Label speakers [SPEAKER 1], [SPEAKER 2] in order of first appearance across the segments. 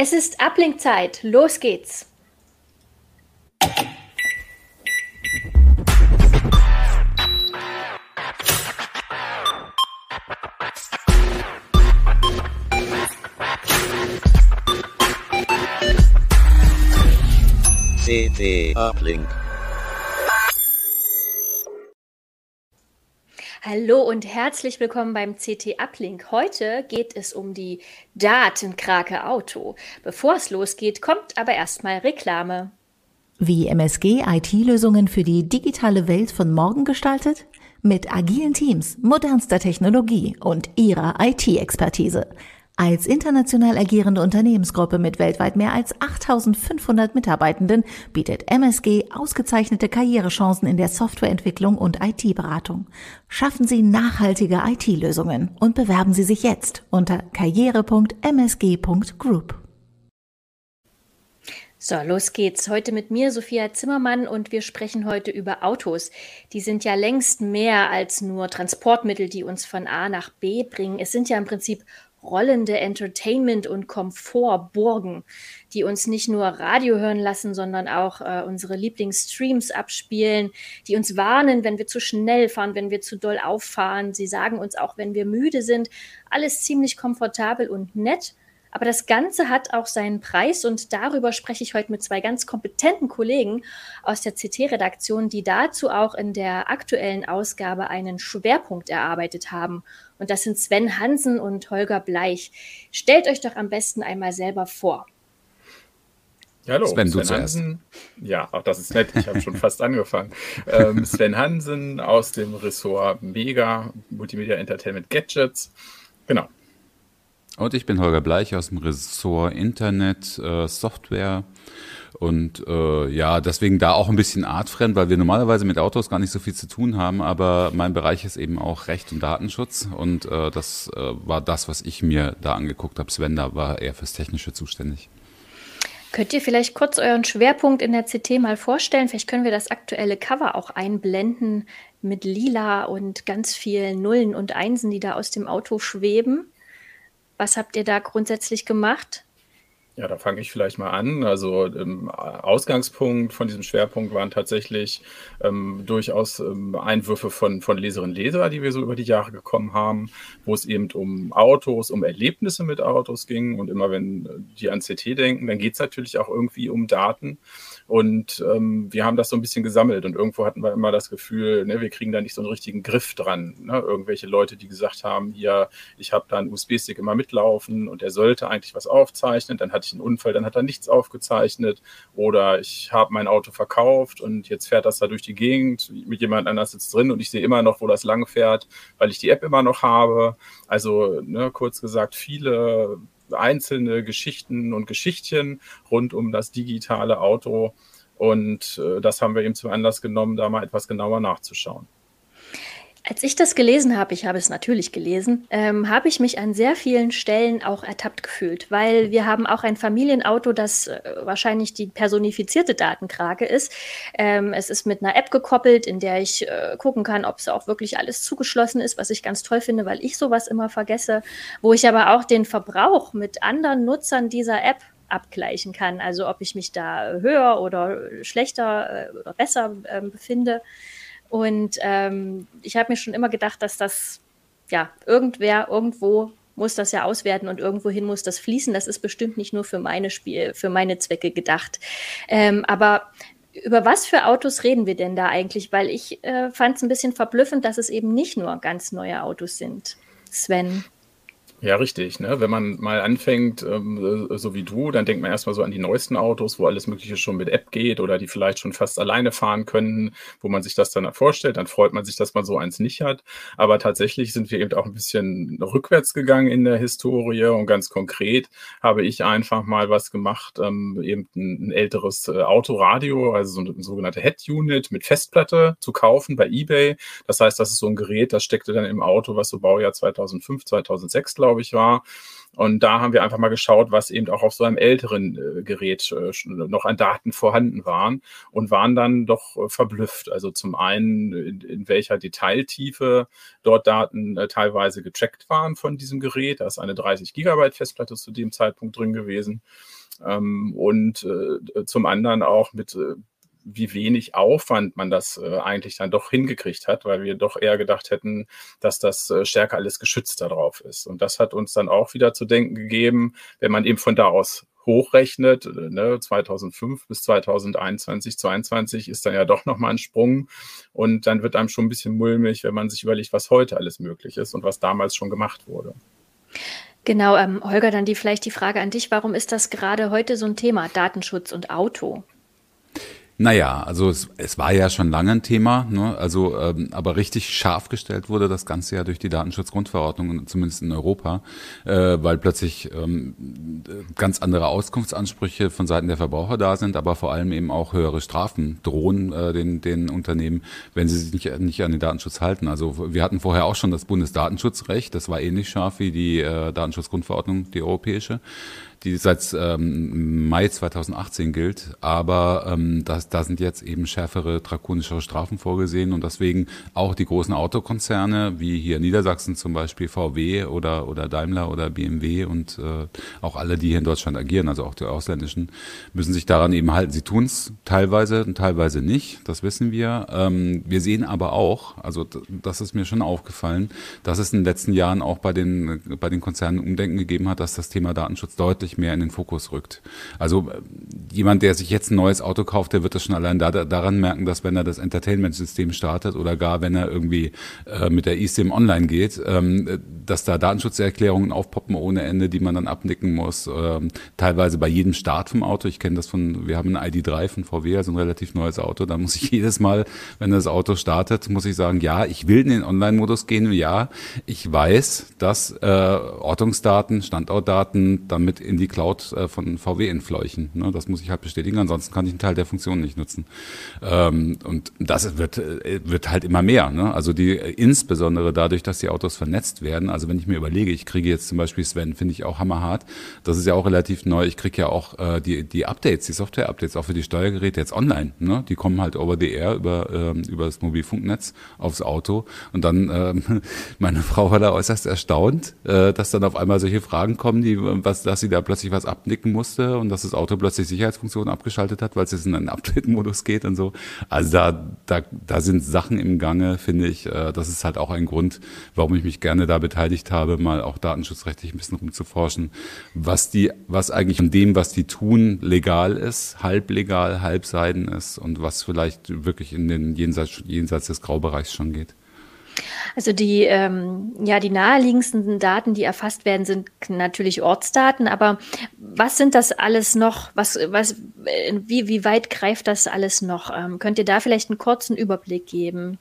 [SPEAKER 1] Es ist Ablinkzeit. Los geht's.
[SPEAKER 2] CT Uplink.
[SPEAKER 1] Hallo und herzlich willkommen beim CT Uplink. Heute geht es um die Datenkrake Auto. Bevor es losgeht, kommt aber erstmal Reklame.
[SPEAKER 3] Wie MSG IT-Lösungen für die digitale Welt von morgen gestaltet? Mit agilen Teams, modernster Technologie und ihrer IT-Expertise. Als international agierende Unternehmensgruppe mit weltweit mehr als 8500 Mitarbeitenden bietet MSG ausgezeichnete Karrierechancen in der Softwareentwicklung und IT-Beratung. Schaffen Sie nachhaltige IT-Lösungen und bewerben Sie sich jetzt unter karriere.msg.group.
[SPEAKER 1] So, los geht's. Heute mit mir, Sophia Zimmermann, und wir sprechen heute über Autos. Die sind ja längst mehr als nur Transportmittel, die uns von A nach B bringen. Es sind ja im Prinzip rollende Entertainment- und Komfortburgen, die uns nicht nur Radio hören lassen, sondern auch äh, unsere Lieblingsstreams abspielen, die uns warnen, wenn wir zu schnell fahren, wenn wir zu doll auffahren. Sie sagen uns auch, wenn wir müde sind. Alles ziemlich komfortabel und nett. Aber das Ganze hat auch seinen Preis und darüber spreche ich heute mit zwei ganz kompetenten Kollegen aus der CT-Redaktion, die dazu auch in der aktuellen Ausgabe einen Schwerpunkt erarbeitet haben. Und das sind Sven Hansen und Holger Bleich. Stellt euch doch am besten einmal selber vor.
[SPEAKER 4] Hallo, Sven, Sven Hansen. Ja, auch das ist nett. Ich habe schon fast angefangen. Ähm, Sven Hansen aus dem Ressort Mega Multimedia Entertainment Gadgets. Genau.
[SPEAKER 5] Und ich bin Holger Bleich aus dem Ressort Internet äh, Software. Und äh, ja, deswegen da auch ein bisschen artfremd, weil wir normalerweise mit Autos gar nicht so viel zu tun haben, aber mein Bereich ist eben auch Recht und Datenschutz und äh, das äh, war das, was ich mir da angeguckt habe. Sven da war eher fürs Technische zuständig.
[SPEAKER 1] Könnt ihr vielleicht kurz euren Schwerpunkt in der CT mal vorstellen? Vielleicht können wir das aktuelle Cover auch einblenden mit lila und ganz vielen Nullen und Einsen, die da aus dem Auto schweben. Was habt ihr da grundsätzlich gemacht?
[SPEAKER 4] Ja, da fange ich vielleicht mal an. Also ähm, Ausgangspunkt von diesem Schwerpunkt waren tatsächlich ähm, durchaus ähm, Einwürfe von, von Leserinnen und Leser, die wir so über die Jahre gekommen haben, wo es eben um Autos, um Erlebnisse mit Autos ging. Und immer wenn die an CT denken, dann geht es natürlich auch irgendwie um Daten. Und ähm, wir haben das so ein bisschen gesammelt und irgendwo hatten wir immer das Gefühl, ne, wir kriegen da nicht so einen richtigen Griff dran. Ne? Irgendwelche Leute, die gesagt haben, hier, ich habe da einen USB-Stick immer mitlaufen und er sollte eigentlich was aufzeichnen. Dann hatte ich einen Unfall, dann hat er nichts aufgezeichnet. Oder ich habe mein Auto verkauft und jetzt fährt das da durch die Gegend, mit jemand anders sitzt drin und ich sehe immer noch, wo das lang fährt, weil ich die App immer noch habe. Also ne, kurz gesagt, viele einzelne Geschichten und Geschichtchen rund um das digitale Auto. Und äh, das haben wir eben zum Anlass genommen, da mal etwas genauer nachzuschauen.
[SPEAKER 1] Als ich das gelesen habe, ich habe es natürlich gelesen, ähm, habe ich mich an sehr vielen Stellen auch ertappt gefühlt, weil wir haben auch ein Familienauto, das äh, wahrscheinlich die personifizierte Datenkrake ist. Ähm, es ist mit einer App gekoppelt, in der ich äh, gucken kann, ob es auch wirklich alles zugeschlossen ist, was ich ganz toll finde, weil ich sowas immer vergesse, wo ich aber auch den Verbrauch mit anderen Nutzern dieser App abgleichen kann, also ob ich mich da höher oder schlechter äh, oder besser äh, befinde. Und ähm, ich habe mir schon immer gedacht, dass das, ja, irgendwer, irgendwo muss das ja auswerten und irgendwohin muss das fließen. Das ist bestimmt nicht nur für meine Spiel, für meine Zwecke gedacht. Ähm, aber über was für Autos reden wir denn da eigentlich? Weil ich äh, fand es ein bisschen verblüffend, dass es eben nicht nur ganz neue Autos sind. Sven.
[SPEAKER 4] Ja, richtig. Ne? Wenn man mal anfängt, ähm, so wie du, dann denkt man erstmal so an die neuesten Autos, wo alles Mögliche schon mit App geht oder die vielleicht schon fast alleine fahren können, wo man sich das dann vorstellt. Dann freut man sich, dass man so eins nicht hat. Aber tatsächlich sind wir eben auch ein bisschen rückwärts gegangen in der Historie und ganz konkret habe ich einfach mal was gemacht, ähm, eben ein, ein älteres äh, Autoradio, also so ein, ein sogenannte Head-Unit mit Festplatte zu kaufen bei eBay. Das heißt, das ist so ein Gerät, das steckte dann im Auto, was so Baujahr 2005, 2006, glaube glaube ich, war. Und da haben wir einfach mal geschaut, was eben auch auf so einem älteren äh, Gerät äh, noch an Daten vorhanden waren und waren dann doch äh, verblüfft. Also zum einen, in, in welcher Detailtiefe dort Daten äh, teilweise getrackt waren von diesem Gerät. Da ist eine 30 Gigabyte Festplatte zu dem Zeitpunkt drin gewesen. Ähm, und äh, zum anderen auch mit äh, wie wenig Aufwand man das äh, eigentlich dann doch hingekriegt hat, weil wir doch eher gedacht hätten, dass das äh, stärker alles geschützt darauf ist. Und das hat uns dann auch wieder zu denken gegeben, wenn man eben von da aus hochrechnet, äh, ne, 2005 bis 2021, 2022 ist dann ja doch nochmal ein Sprung. Und dann wird einem schon ein bisschen mulmig, wenn man sich überlegt, was heute alles möglich ist und was damals schon gemacht wurde.
[SPEAKER 1] Genau, ähm, Holger, dann die vielleicht die Frage an dich, warum ist das gerade heute so ein Thema, Datenschutz und Auto?
[SPEAKER 5] Naja, also es, es war ja schon lange ein Thema, ne? also ähm, aber richtig scharf gestellt wurde das Ganze ja durch die Datenschutzgrundverordnung, zumindest in Europa, äh, weil plötzlich ähm, ganz andere Auskunftsansprüche von Seiten der Verbraucher da sind, aber vor allem eben auch höhere Strafen drohen äh, den, den Unternehmen, wenn sie sich nicht, nicht an den Datenschutz halten. Also wir hatten vorher auch schon das Bundesdatenschutzrecht, das war ähnlich scharf wie die äh, Datenschutzgrundverordnung, die europäische die seit ähm, Mai 2018 gilt. Aber ähm, das, da sind jetzt eben schärfere, drakonischere Strafen vorgesehen und deswegen auch die großen Autokonzerne, wie hier Niedersachsen zum Beispiel VW oder, oder Daimler oder BMW und äh, auch alle, die hier in Deutschland agieren, also auch die ausländischen, müssen sich daran eben halten. Sie tun es teilweise und teilweise nicht, das wissen wir. Ähm, wir sehen aber auch, also das ist mir schon aufgefallen, dass es in den letzten Jahren auch bei den, bei den Konzernen Umdenken gegeben hat, dass das Thema Datenschutz deutlich deutlich mehr in den Fokus rückt. Also äh, jemand, der sich jetzt ein neues Auto kauft, der wird das schon allein da, daran merken, dass wenn er das Entertainment-System startet oder gar wenn er irgendwie äh, mit der eSIM online geht, ähm, dass da Datenschutzerklärungen aufpoppen ohne Ende, die man dann abnicken muss. Ähm, teilweise bei jedem Start vom Auto. Ich kenne das von, wir haben ein ID3 von VW, also ein relativ neues Auto. Da muss ich jedes Mal, wenn das Auto startet, muss ich sagen, ja, ich will in den Online-Modus gehen. Ja, ich weiß, dass äh, Ortungsdaten, Standortdaten damit in die Cloud äh, von VW entfleuchen. Ne? Das muss ich halt bestätigen, ansonsten kann ich einen Teil der Funktionen nicht nutzen. Ähm, und das wird, äh, wird halt immer mehr. Ne? Also die insbesondere dadurch, dass die Autos vernetzt werden. Also wenn ich mir überlege, ich kriege jetzt zum Beispiel Sven, finde ich auch hammerhart. Das ist ja auch relativ neu. Ich kriege ja auch äh, die, die Updates, die Software-Updates auch für die Steuergeräte jetzt online. Ne? Die kommen halt over the air über, ähm, über das Mobilfunknetz aufs Auto. Und dann, ähm, meine Frau war da äußerst erstaunt, äh, dass dann auf einmal solche Fragen kommen, die, was, dass sie da plötzlich was abnicken musste und dass das Auto plötzlich Sicherheitsfunktionen abgeschaltet hat, weil es jetzt in einen Update-Modus geht und so. Also da, da, da sind Sachen im Gange, finde ich. Äh, das ist halt auch ein Grund, warum ich mich gerne da beteiligt habe, mal auch datenschutzrechtlich ein bisschen rumzuforschen, was die, was eigentlich von dem, was die tun, legal ist, halb legal, halb seiden ist und was vielleicht wirklich in den jenseits, jenseits des Graubereichs schon geht.
[SPEAKER 1] Also die, ähm, ja, die naheliegendsten Daten, die erfasst werden, sind natürlich Ortsdaten. Aber was sind das alles noch? Was, was, wie, wie weit greift das alles noch? Ähm, könnt ihr da vielleicht einen kurzen Überblick geben?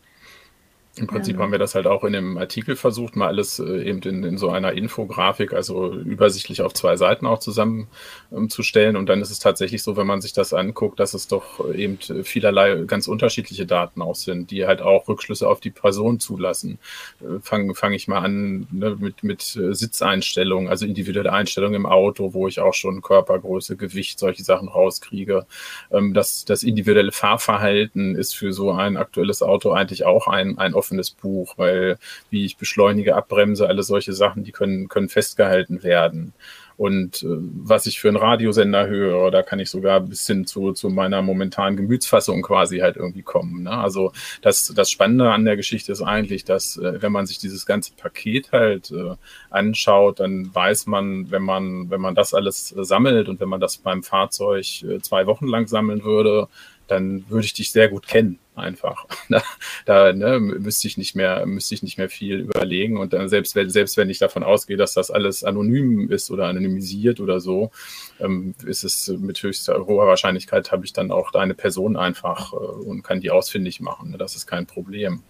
[SPEAKER 4] Im Prinzip ja. haben wir das halt auch in dem Artikel versucht, mal alles äh, eben in, in, so einer Infografik, also übersichtlich auf zwei Seiten auch zusammenzustellen. Ähm, und dann ist es tatsächlich so, wenn man sich das anguckt, dass es doch eben vielerlei ganz unterschiedliche Daten auch sind, die halt auch Rückschlüsse auf die Person zulassen. Äh, Fange fang ich mal an ne, mit, mit äh, Sitzeinstellungen, also individuelle Einstellungen im Auto, wo ich auch schon Körpergröße, Gewicht, solche Sachen rauskriege. Ähm, das, das individuelle Fahrverhalten ist für so ein aktuelles Auto eigentlich auch ein, ein offenes Buch, weil wie ich beschleunige, abbremse, alle solche Sachen, die können, können festgehalten werden. Und äh, was ich für einen Radiosender höre, da kann ich sogar bis hin zu, zu meiner momentanen Gemütsfassung quasi halt irgendwie kommen. Ne? Also das, das Spannende an der Geschichte ist eigentlich, dass äh, wenn man sich dieses ganze Paket halt äh, anschaut, dann weiß man, wenn man, wenn man das alles sammelt und wenn man das beim Fahrzeug äh, zwei Wochen lang sammeln würde, dann würde ich dich sehr gut kennen.
[SPEAKER 6] Einfach. Da, da ne, müsste ich nicht mehr, müsste ich nicht mehr viel überlegen. Und dann selbst wenn, selbst wenn ich davon ausgehe, dass das alles anonym ist oder anonymisiert oder so, ähm, ist es mit höchster hoher Wahrscheinlichkeit habe ich dann auch deine Person einfach äh, und kann die ausfindig machen. Ne? Das ist kein Problem.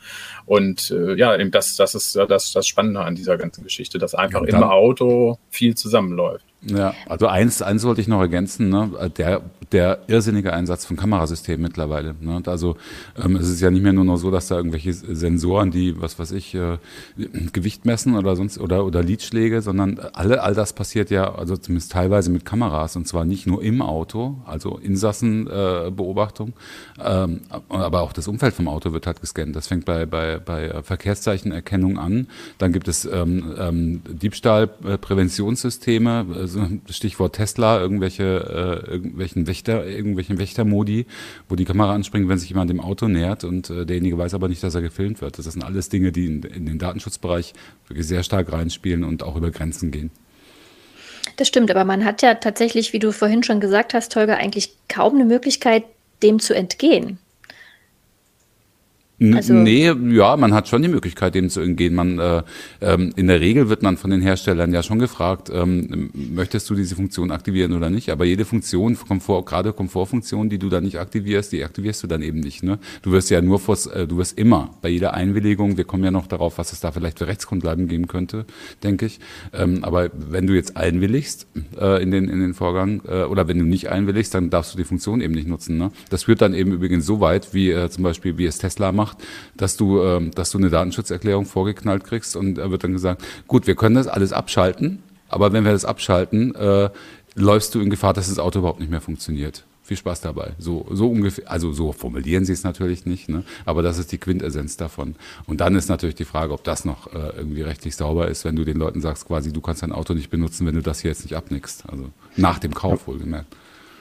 [SPEAKER 6] Und äh, ja, eben das, das ist das, das Spannende an dieser ganzen Geschichte, dass einfach ja, im Auto viel zusammenläuft.
[SPEAKER 5] Ja, also eins, eins wollte ich noch ergänzen, ne? der, der irrsinnige Einsatz von Kamerasystemen mittlerweile. Ne? Also ähm, es ist ja nicht mehr nur noch so, dass da irgendwelche Sensoren, die, was weiß ich, äh, Gewicht messen oder sonst oder oder Lidschläge, sondern alle, all das passiert ja, also zumindest teilweise mit Kameras und zwar nicht nur im Auto, also Insassenbeobachtung, äh, ähm, aber auch das Umfeld vom Auto wird halt gescannt. Das fängt bei, bei, bei Verkehrszeichenerkennung an. Dann gibt es ähm, ähm, Diebstahlpräventionssysteme, also Stichwort Tesla, irgendwelche, äh, irgendwelchen Wächter, irgendwelchen Wächtermodi, wo die Kamera anspringt, wenn sich jemand dem Auto nähert und äh, derjenige weiß aber nicht, dass er gefilmt wird. Das sind alles Dinge, die in, in den Datenschutzbereich wirklich sehr stark reinspielen und auch über Grenzen gehen.
[SPEAKER 1] Das stimmt, aber man hat ja tatsächlich, wie du vorhin schon gesagt hast, Holger, eigentlich kaum eine Möglichkeit, dem zu entgehen.
[SPEAKER 5] Also nee, ja, man hat schon die Möglichkeit, dem zu entgehen. Man, äh, ähm, in der Regel wird man von den Herstellern ja schon gefragt, ähm, möchtest du diese Funktion aktivieren oder nicht? Aber jede Funktion, Komfort, gerade Komfortfunktion, die du dann nicht aktivierst, die aktivierst du dann eben nicht. Ne? Du wirst ja nur vors, äh, du wirst immer bei jeder Einwilligung, wir kommen ja noch darauf, was es da vielleicht für Rechtsgrundlagen geben könnte, denke ich. Ähm, aber wenn du jetzt einwilligst äh, in, den, in den Vorgang äh, oder wenn du nicht einwilligst, dann darfst du die Funktion eben nicht nutzen. Ne? Das führt dann eben übrigens so weit, wie äh, zum Beispiel, wie es Tesla macht, macht, dass du, äh, dass du eine Datenschutzerklärung vorgeknallt kriegst und da wird dann gesagt, gut, wir können das alles abschalten, aber wenn wir das abschalten, äh, läufst du in Gefahr, dass das Auto überhaupt nicht mehr funktioniert. Viel Spaß dabei. So, so ungefähr, also so formulieren sie es natürlich nicht, ne? aber das ist die Quintessenz davon. Und dann ist natürlich die Frage, ob das noch äh, irgendwie rechtlich sauber ist, wenn du den Leuten sagst, quasi, du kannst dein Auto nicht benutzen, wenn du das hier jetzt nicht abnickst. Also nach dem Kauf wohlgemerkt.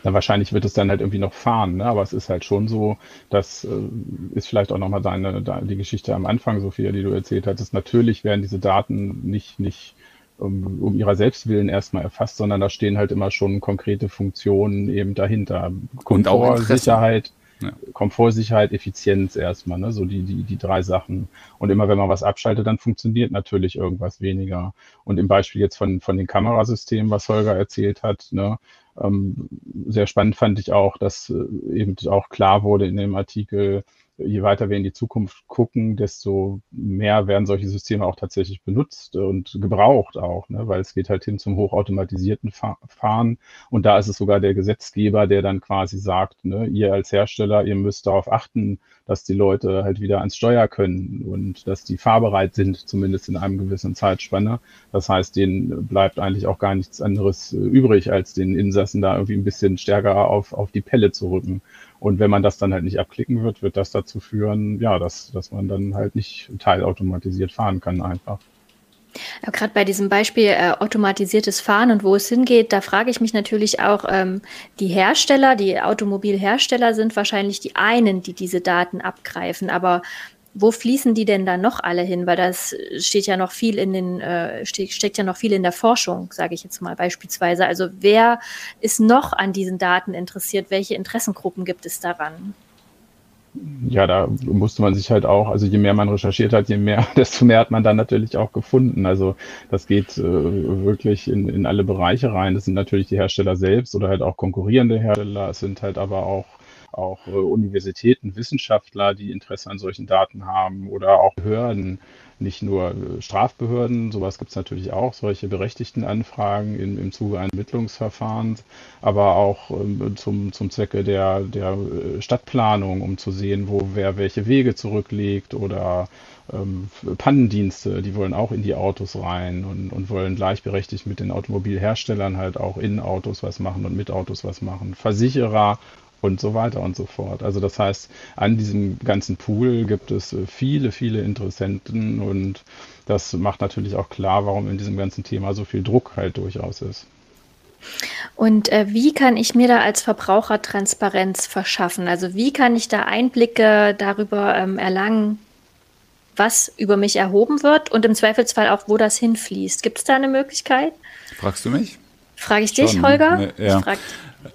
[SPEAKER 4] Na, wahrscheinlich wird es dann halt irgendwie noch fahren, ne? aber es ist halt schon so, das äh, ist vielleicht auch nochmal deine, deine, die Geschichte am Anfang, Sophia, die du erzählt hattest. Natürlich werden diese Daten nicht, nicht um, um ihrer Selbstwillen erstmal erfasst, sondern da stehen halt immer schon konkrete Funktionen eben dahinter.
[SPEAKER 5] Und auch
[SPEAKER 4] Sicherheit. Ja. Komfort, Sicherheit, Effizienz erstmal, ne? so die, die, die drei Sachen. Und immer wenn man was abschaltet, dann funktioniert natürlich irgendwas weniger. Und im Beispiel jetzt von, von den Kamerasystemen, was Holger erzählt hat, ne? Ähm, sehr spannend fand ich auch, dass äh, eben auch klar wurde in dem Artikel, je weiter wir in die Zukunft gucken, desto mehr werden solche Systeme auch tatsächlich benutzt und gebraucht auch, ne? weil es geht halt hin zum hochautomatisierten Fahren. Und da ist es sogar der Gesetzgeber, der dann quasi sagt, ne, ihr als Hersteller, ihr müsst darauf achten, dass die Leute halt wieder ans Steuer können und dass die fahrbereit sind, zumindest in einem gewissen Zeitspanne. Das heißt, denen bleibt eigentlich auch gar nichts anderes übrig, als den Insassen da irgendwie ein bisschen stärker auf, auf die Pelle zu rücken. Und wenn man das dann halt nicht abklicken wird, wird das dazu führen, ja, dass, dass man dann halt nicht teilautomatisiert fahren kann einfach.
[SPEAKER 1] Ja, Gerade bei diesem Beispiel äh, automatisiertes Fahren und wo es hingeht, da frage ich mich natürlich auch, ähm, die Hersteller, die Automobilhersteller sind wahrscheinlich die einen, die diese Daten abgreifen. Aber wo fließen die denn dann noch alle hin? Weil das steht ja noch viel in den, äh, steckt ja noch viel in der Forschung, sage ich jetzt mal beispielsweise. Also wer ist noch an diesen Daten interessiert? Welche Interessengruppen gibt es daran?
[SPEAKER 4] Ja, da musste man sich halt auch, also je mehr man recherchiert hat, je mehr, desto mehr hat man dann natürlich auch gefunden. Also das geht äh, wirklich in, in alle Bereiche rein. Das sind natürlich die Hersteller selbst oder halt auch konkurrierende Hersteller. Es sind halt aber auch auch äh, Universitäten, Wissenschaftler, die Interesse an solchen Daten haben oder auch Behörden, nicht nur äh, Strafbehörden, sowas gibt es natürlich auch, solche berechtigten Anfragen im, im Zuge eines Ermittlungsverfahrens, aber auch ähm, zum, zum Zwecke der, der äh, Stadtplanung, um zu sehen, wo wer welche Wege zurücklegt oder ähm, Pannendienste, die wollen auch in die Autos rein und, und wollen gleichberechtigt mit den Automobilherstellern halt auch in Autos was machen und mit Autos was machen. Versicherer und so weiter und so fort. Also das heißt, an diesem ganzen Pool gibt es äh, viele, viele Interessenten und das macht natürlich auch klar, warum in diesem ganzen Thema so viel Druck halt durchaus ist.
[SPEAKER 1] Und äh, wie kann ich mir da als Verbraucher Transparenz verschaffen? Also wie kann ich da Einblicke darüber ähm, erlangen, was über mich erhoben wird und im Zweifelsfall auch, wo das hinfließt? Gibt es da eine Möglichkeit?
[SPEAKER 5] Fragst du mich?
[SPEAKER 1] Frage ich dich, Schon, Holger?
[SPEAKER 5] Ne, ja.
[SPEAKER 1] Ich frag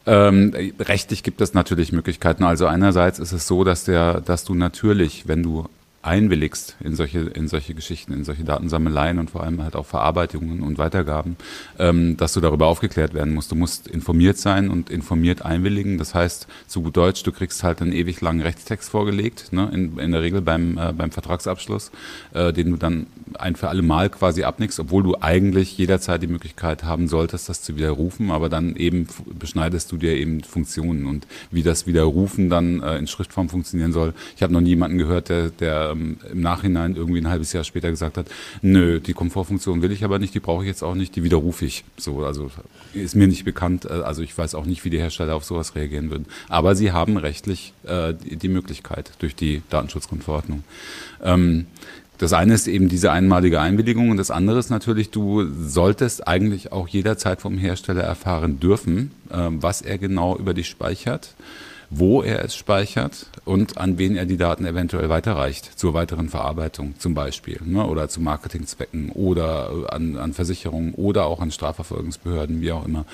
[SPEAKER 5] Ähm, rechtlich gibt es natürlich Möglichkeiten. Also einerseits ist es so, dass der, dass du natürlich, wenn du einwilligst in solche, in solche Geschichten, in solche Datensammeleien und vor allem halt auch Verarbeitungen und Weitergaben, ähm, dass du darüber aufgeklärt werden musst. Du musst informiert sein und informiert einwilligen. Das heißt, zu gut Deutsch, du kriegst halt einen ewig langen Rechtstext vorgelegt, ne, in, in der Regel beim, äh, beim Vertragsabschluss, äh, den du dann ein für alle Mal quasi abnickst, obwohl du eigentlich jederzeit die Möglichkeit haben solltest, das zu widerrufen, aber dann eben beschneidest du dir eben Funktionen und wie das Widerrufen dann äh, in Schriftform funktionieren soll. Ich habe noch nie jemanden gehört, der, der ähm, im Nachhinein irgendwie ein halbes Jahr später gesagt hat, nö, die Komfortfunktion will ich aber nicht, die brauche ich jetzt auch nicht, die widerrufe ich. So, also ist mir nicht bekannt, äh, also ich weiß auch nicht, wie die Hersteller auf sowas reagieren würden. Aber sie haben rechtlich äh, die, die Möglichkeit durch die Datenschutzgrundverordnung. Ähm, das eine ist eben diese einmalige Einwilligung und das andere ist natürlich, du solltest eigentlich auch jederzeit vom Hersteller erfahren dürfen, äh, was er genau über dich speichert wo er es speichert und an wen er die Daten eventuell weiterreicht zur weiteren Verarbeitung zum Beispiel ne, oder zu Marketingzwecken oder äh, an, an Versicherungen oder auch an Strafverfolgungsbehörden, wie auch immer.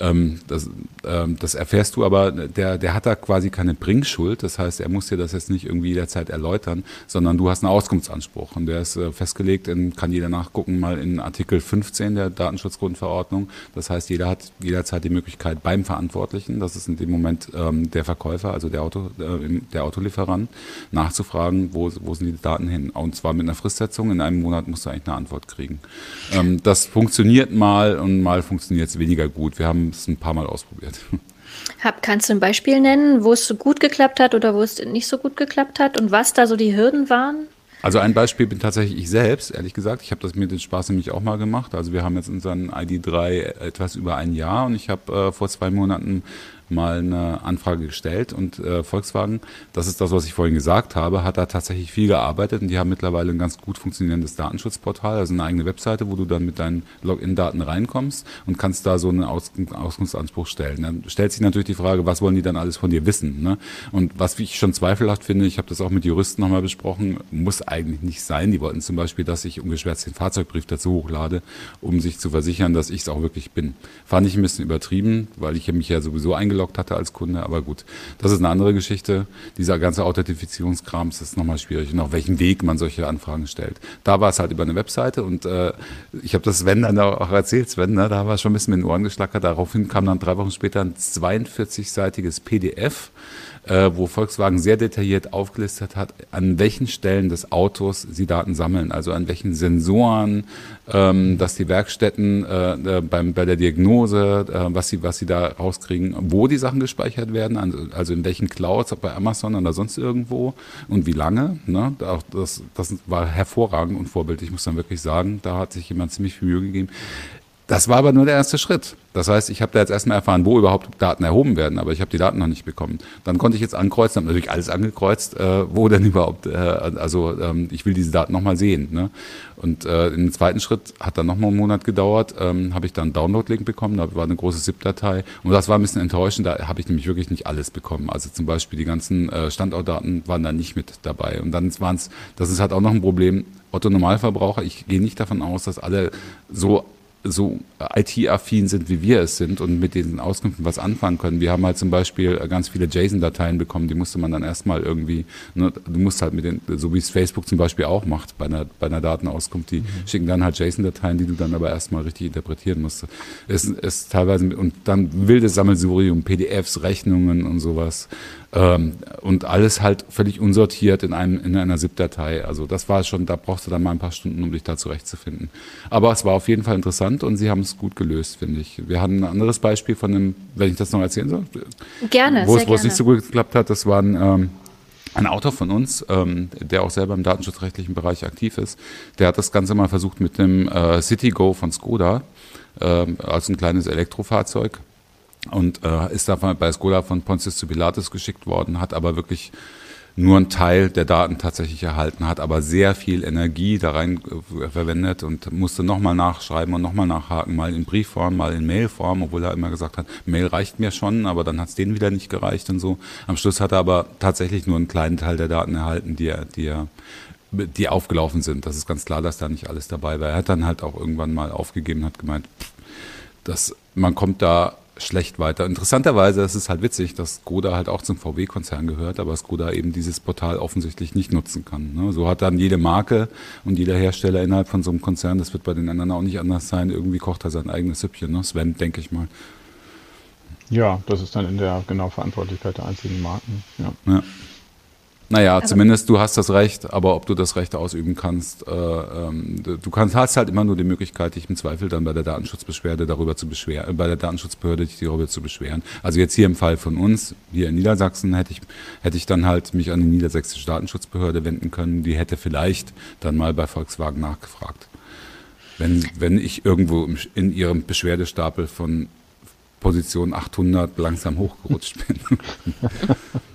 [SPEAKER 5] Ähm, das, ähm, das erfährst du aber, der, der hat da quasi keine Bringschuld, das heißt, er muss dir das jetzt nicht irgendwie jederzeit erläutern, sondern du hast einen Auskunftsanspruch und der ist äh, festgelegt, in, kann jeder nachgucken, mal in Artikel 15 der Datenschutzgrundverordnung. Das heißt, jeder hat jederzeit die Möglichkeit beim Verantwortlichen, das ist in dem Moment ähm, der Verkäufer, Verkäufer, also der, Auto, äh, der Autolieferant, nachzufragen, wo, wo sind die Daten hin. Und zwar mit einer Fristsetzung. In einem Monat musst du eigentlich eine Antwort kriegen. Ähm, das funktioniert mal und mal funktioniert es weniger gut. Wir haben es ein paar Mal ausprobiert.
[SPEAKER 1] Hab, kannst du ein Beispiel nennen, wo es so gut geklappt hat oder wo es nicht so gut geklappt hat und was da so die Hürden waren?
[SPEAKER 5] Also ein Beispiel bin tatsächlich ich selbst, ehrlich gesagt. Ich habe das mir den Spaß nämlich auch mal gemacht. Also wir haben jetzt unseren ID3 etwas über ein Jahr und ich habe äh, vor zwei Monaten mal eine Anfrage gestellt und äh, Volkswagen, das ist das, was ich vorhin gesagt habe, hat da tatsächlich viel gearbeitet und die haben mittlerweile ein ganz gut funktionierendes Datenschutzportal, also eine eigene Webseite, wo du dann mit deinen Login-Daten reinkommst und kannst da so einen Aus Auskunftsanspruch stellen. Dann stellt sich natürlich die Frage, was wollen die dann alles von dir wissen? Ne? Und was ich schon zweifelhaft finde, ich habe das auch mit Juristen nochmal besprochen, muss eigentlich nicht sein. Die wollten zum Beispiel, dass ich ungeschwärzt den Fahrzeugbrief dazu hochlade, um sich zu versichern, dass ich es auch wirklich bin. Fand ich ein bisschen übertrieben, weil ich mich ja sowieso eingeloggt eingeloggt hatte als Kunde. Aber gut, das ist eine andere Geschichte. Dieser ganze Authentifizierungskram ist nochmal schwierig und auf welchem Weg man solche Anfragen stellt. Da war es halt über eine Webseite und äh, ich habe das Sven dann auch erzählt, Sven, ne, da war schon ein bisschen mit den Ohren geschlackert. Daraufhin kam dann drei Wochen später ein 42-seitiges PDF äh, wo Volkswagen sehr detailliert aufgelistet hat, an welchen Stellen des Autos sie Daten sammeln, also an welchen Sensoren, ähm, dass die Werkstätten äh, beim, bei der Diagnose, äh, was sie was sie da rauskriegen, wo die Sachen gespeichert werden, also in welchen Clouds, ob bei Amazon oder sonst irgendwo und wie lange. Ne? Auch das, das war hervorragend und vorbildlich, ich muss dann wirklich sagen, da hat sich jemand ziemlich viel Mühe gegeben. Das war aber nur der erste Schritt. Das heißt, ich habe da jetzt erstmal erfahren, wo überhaupt Daten erhoben werden, aber ich habe die Daten noch nicht bekommen. Dann konnte ich jetzt ankreuzen, habe natürlich alles angekreuzt, äh, wo denn überhaupt, äh, also ähm, ich will diese Daten nochmal sehen. Ne? Und äh, im zweiten Schritt hat dann nochmal einen Monat gedauert, ähm, habe ich dann einen Download-Link bekommen, da war eine große ZIP-Datei und das war ein bisschen enttäuschend, da habe ich nämlich wirklich nicht alles bekommen. Also zum Beispiel die ganzen äh, Standortdaten waren da nicht mit dabei. Und dann waren es, das ist halt auch noch ein Problem, Otto Normalverbraucher, ich gehe nicht davon aus, dass alle so so IT-affin sind, wie wir es sind und mit diesen Auskünften was anfangen können. Wir haben halt zum Beispiel ganz viele JSON-Dateien bekommen, die musste man dann erstmal irgendwie, ne, du musst halt mit den, so wie es Facebook zum Beispiel auch macht bei einer, bei einer Datenauskunft, die mhm. schicken dann halt JSON-Dateien, die du dann aber erstmal richtig interpretieren musst. Es ist teilweise, und dann wildes Sammelsurium, PDFs, Rechnungen und sowas. Ähm, und alles halt völlig unsortiert in, einem, in einer ZIP-Datei. Also das war schon, da brauchst du dann mal ein paar Stunden, um dich da zurechtzufinden. Aber es war auf jeden Fall interessant und sie haben es gut gelöst, finde ich. Wir hatten ein anderes Beispiel von einem, wenn ich das noch erzählen soll.
[SPEAKER 1] Gerne,
[SPEAKER 5] wo es, wo es nicht so gut geklappt hat, das war ein, ähm, ein Autor von uns, ähm, der auch selber im datenschutzrechtlichen Bereich aktiv ist, der hat das Ganze mal versucht mit dem äh, CityGo von Skoda, äh, als ein kleines Elektrofahrzeug und äh, ist da bei Skoda von Pontius zu Pilatus geschickt worden, hat aber wirklich nur einen Teil der Daten tatsächlich erhalten, hat aber sehr viel Energie da rein äh, verwendet und musste nochmal nachschreiben und nochmal nachhaken, mal in Briefform, mal in Mailform, obwohl er immer gesagt hat, Mail reicht mir schon, aber dann hat es denen wieder nicht gereicht und so. Am Schluss hat er aber tatsächlich nur einen kleinen Teil der Daten erhalten, die er, die er die aufgelaufen sind. Das ist ganz klar, dass da nicht alles dabei war. Er hat dann halt auch irgendwann mal aufgegeben, hat gemeint, dass man kommt da schlecht weiter. Interessanterweise ist es halt witzig, dass Skoda halt auch zum VW-Konzern gehört, aber Skoda eben dieses Portal offensichtlich nicht nutzen kann. Ne? So hat dann jede Marke und jeder Hersteller innerhalb von so einem Konzern, das wird bei den anderen auch nicht anders sein, irgendwie kocht er sein eigenes Süppchen. Ne? Sven, denke ich mal.
[SPEAKER 4] Ja, das ist dann in der genau Verantwortlichkeit der einzelnen Marken. Ja.
[SPEAKER 5] ja. Naja, aber zumindest du hast das Recht, aber ob du das Recht ausüben kannst, äh, ähm, du kannst, hast halt immer nur die Möglichkeit, dich im Zweifel dann bei der Datenschutzbeschwerde darüber zu beschweren, äh, bei der Datenschutzbehörde dich darüber zu beschweren. Also jetzt hier im Fall von uns, hier in Niedersachsen, hätte ich, hätte ich dann halt mich an die niedersächsische Datenschutzbehörde wenden können. Die hätte vielleicht dann mal bei Volkswagen nachgefragt. Wenn, wenn ich irgendwo in ihrem Beschwerdestapel von Position 800 langsam hochgerutscht bin.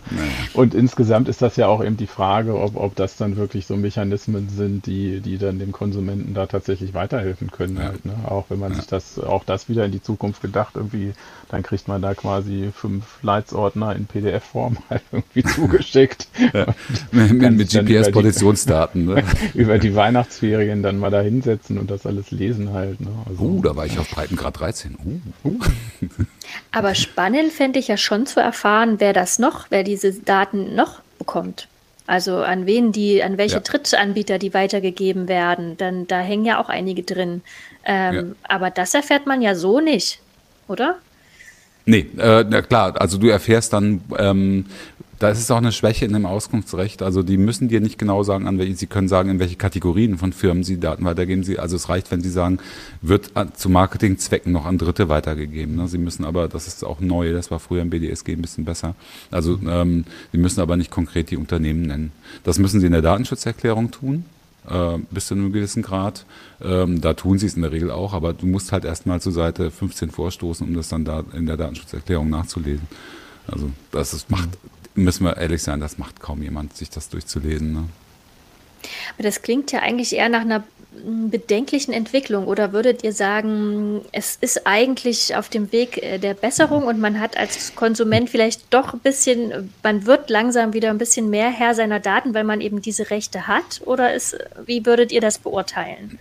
[SPEAKER 4] Und insgesamt ist das ja auch eben die Frage, ob, ob das dann wirklich so Mechanismen sind, die, die dann dem Konsumenten da tatsächlich weiterhelfen können. Ja. Halt, ne? Auch wenn man ja. sich das, auch das wieder in die Zukunft gedacht, irgendwie, dann kriegt man da quasi fünf Leitsordner in PDF-Form halt irgendwie zugeschickt.
[SPEAKER 5] Ja. mit, mit GPS-Positionsdaten.
[SPEAKER 4] Ne? über die Weihnachtsferien dann mal da hinsetzen und das alles lesen halt. Ne?
[SPEAKER 5] Also, uh, da war ich auf Breitengrad 13. Uh. Uh.
[SPEAKER 1] Aber spannend fände ich ja schon zu erfahren, wer das noch, wer diese Daten noch bekommt. Also an wen die, an welche ja. Drittanbieter die weitergegeben werden. Dann da hängen ja auch einige drin. Ähm, ja. Aber das erfährt man ja so nicht, oder?
[SPEAKER 5] Nee, äh, na klar, also du erfährst dann, ähm, da ist es auch eine Schwäche in dem Auskunftsrecht. Also die müssen dir nicht genau sagen, an welche, sie können sagen, in welche Kategorien von Firmen sie Daten weitergeben. Sie, also es reicht, wenn sie sagen, wird zu Marketingzwecken noch an Dritte weitergegeben. Ne? Sie müssen aber, das ist auch neu, das war früher im BDSG ein bisschen besser. Also ähm, sie müssen aber nicht konkret die Unternehmen nennen. Das müssen sie in der Datenschutzerklärung tun. Äh, bis zu einem gewissen Grad. Ähm, da tun sie es in der Regel auch, aber du musst halt erstmal zur Seite 15 vorstoßen, um das dann da in der Datenschutzerklärung nachzulesen. Also das ist, macht müssen wir ehrlich sein, das macht kaum jemand, sich das durchzulesen. Ne?
[SPEAKER 1] Aber das klingt ja eigentlich eher nach einer bedenklichen Entwicklung oder würdet ihr sagen, es ist eigentlich auf dem Weg äh, der Besserung und man hat als Konsument vielleicht doch ein bisschen, man wird langsam wieder ein bisschen mehr Herr seiner Daten, weil man eben diese Rechte hat? Oder ist, wie würdet ihr das beurteilen,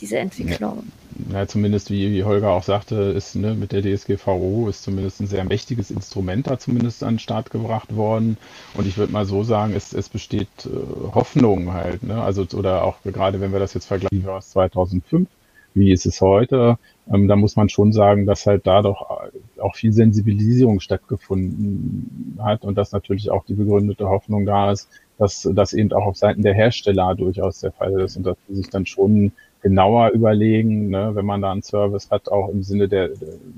[SPEAKER 1] diese Entwicklung? Ja
[SPEAKER 4] ja, zumindest wie, wie Holger auch sagte, ist ne, mit der DSGVO ist zumindest ein sehr mächtiges Instrument da zumindest an den Start gebracht worden. Und ich würde mal so sagen, es, es besteht äh, Hoffnung halt. Ne? Also, oder auch gerade wenn wir das jetzt vergleichen aus 2005, wie ist es heute? Ähm, da muss man schon sagen, dass halt da doch auch viel Sensibilisierung stattgefunden hat und dass natürlich auch die begründete Hoffnung da ist, dass das eben auch auf Seiten der Hersteller durchaus der Fall ist und dass sie sich dann schon genauer überlegen, ne, wenn man da einen Service hat, auch im Sinne der,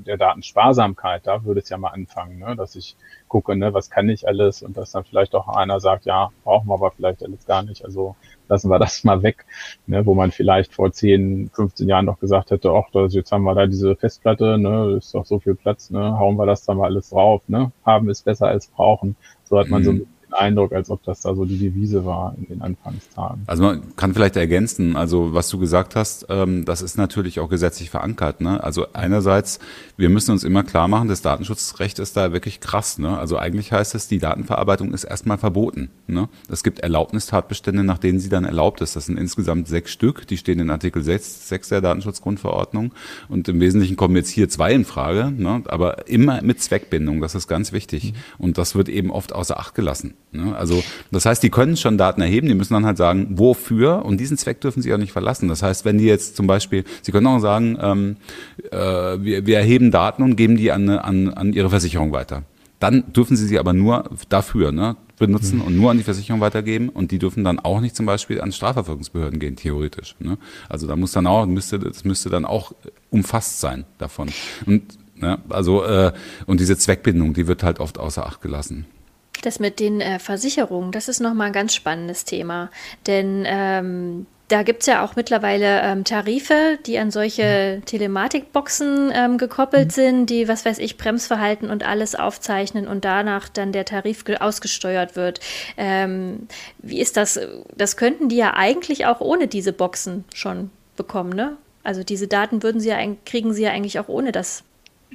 [SPEAKER 4] der Datensparsamkeit, da würde es ja mal anfangen, ne, dass ich gucke, ne, was kann ich alles? Und dass dann vielleicht auch einer sagt, ja, brauchen wir aber vielleicht alles gar nicht, also lassen wir das mal weg, ne, wo man vielleicht vor 10, 15 Jahren noch gesagt hätte, ach, jetzt haben wir da diese Festplatte, ne, ist doch so viel Platz, ne, hauen wir das da mal alles drauf, ne, haben ist besser als brauchen, so hat man mhm. so Eindruck, als ob das da so die Devise war in den Anfangstagen.
[SPEAKER 5] Also man kann vielleicht ergänzen, also was du gesagt hast, ähm, das ist natürlich auch gesetzlich verankert. Ne? Also einerseits, wir müssen uns immer klar machen, das Datenschutzrecht ist da wirklich krass. Ne? Also eigentlich heißt es, die Datenverarbeitung ist erstmal verboten. Ne? Es gibt Erlaubnistatbestände, nach denen sie dann erlaubt ist. Das sind insgesamt sechs Stück, die stehen in Artikel 6, 6 der Datenschutzgrundverordnung. Und im Wesentlichen kommen jetzt hier zwei in Frage, ne? aber immer mit Zweckbindung, das ist ganz wichtig. Mhm. Und das wird eben oft außer Acht gelassen. Ne? Also das heißt, die können schon Daten erheben, die müssen dann halt sagen, wofür und diesen Zweck dürfen sie auch nicht verlassen. Das heißt, wenn die jetzt zum Beispiel, sie können auch sagen, ähm, äh, wir, wir erheben Daten und geben die an, an, an ihre Versicherung weiter. Dann dürfen sie sie aber nur dafür ne, benutzen mhm. und nur an die Versicherung weitergeben und die dürfen dann auch nicht zum Beispiel an Strafverfolgungsbehörden gehen, theoretisch. Ne? Also da muss dann auch, müsste, das müsste dann auch umfasst sein davon. Und ja, also äh, und diese Zweckbindung, die wird halt oft außer Acht gelassen.
[SPEAKER 1] Das mit den äh, Versicherungen, das ist nochmal ein ganz spannendes Thema. Denn ähm, da gibt es ja auch mittlerweile ähm, Tarife, die an solche Telematikboxen ähm, gekoppelt mhm. sind, die, was weiß ich, Bremsverhalten und alles aufzeichnen und danach dann der Tarif ausgesteuert wird. Ähm, wie ist das? Das könnten die ja eigentlich auch ohne diese Boxen schon bekommen, ne? Also diese Daten würden sie ja kriegen sie ja eigentlich auch ohne das.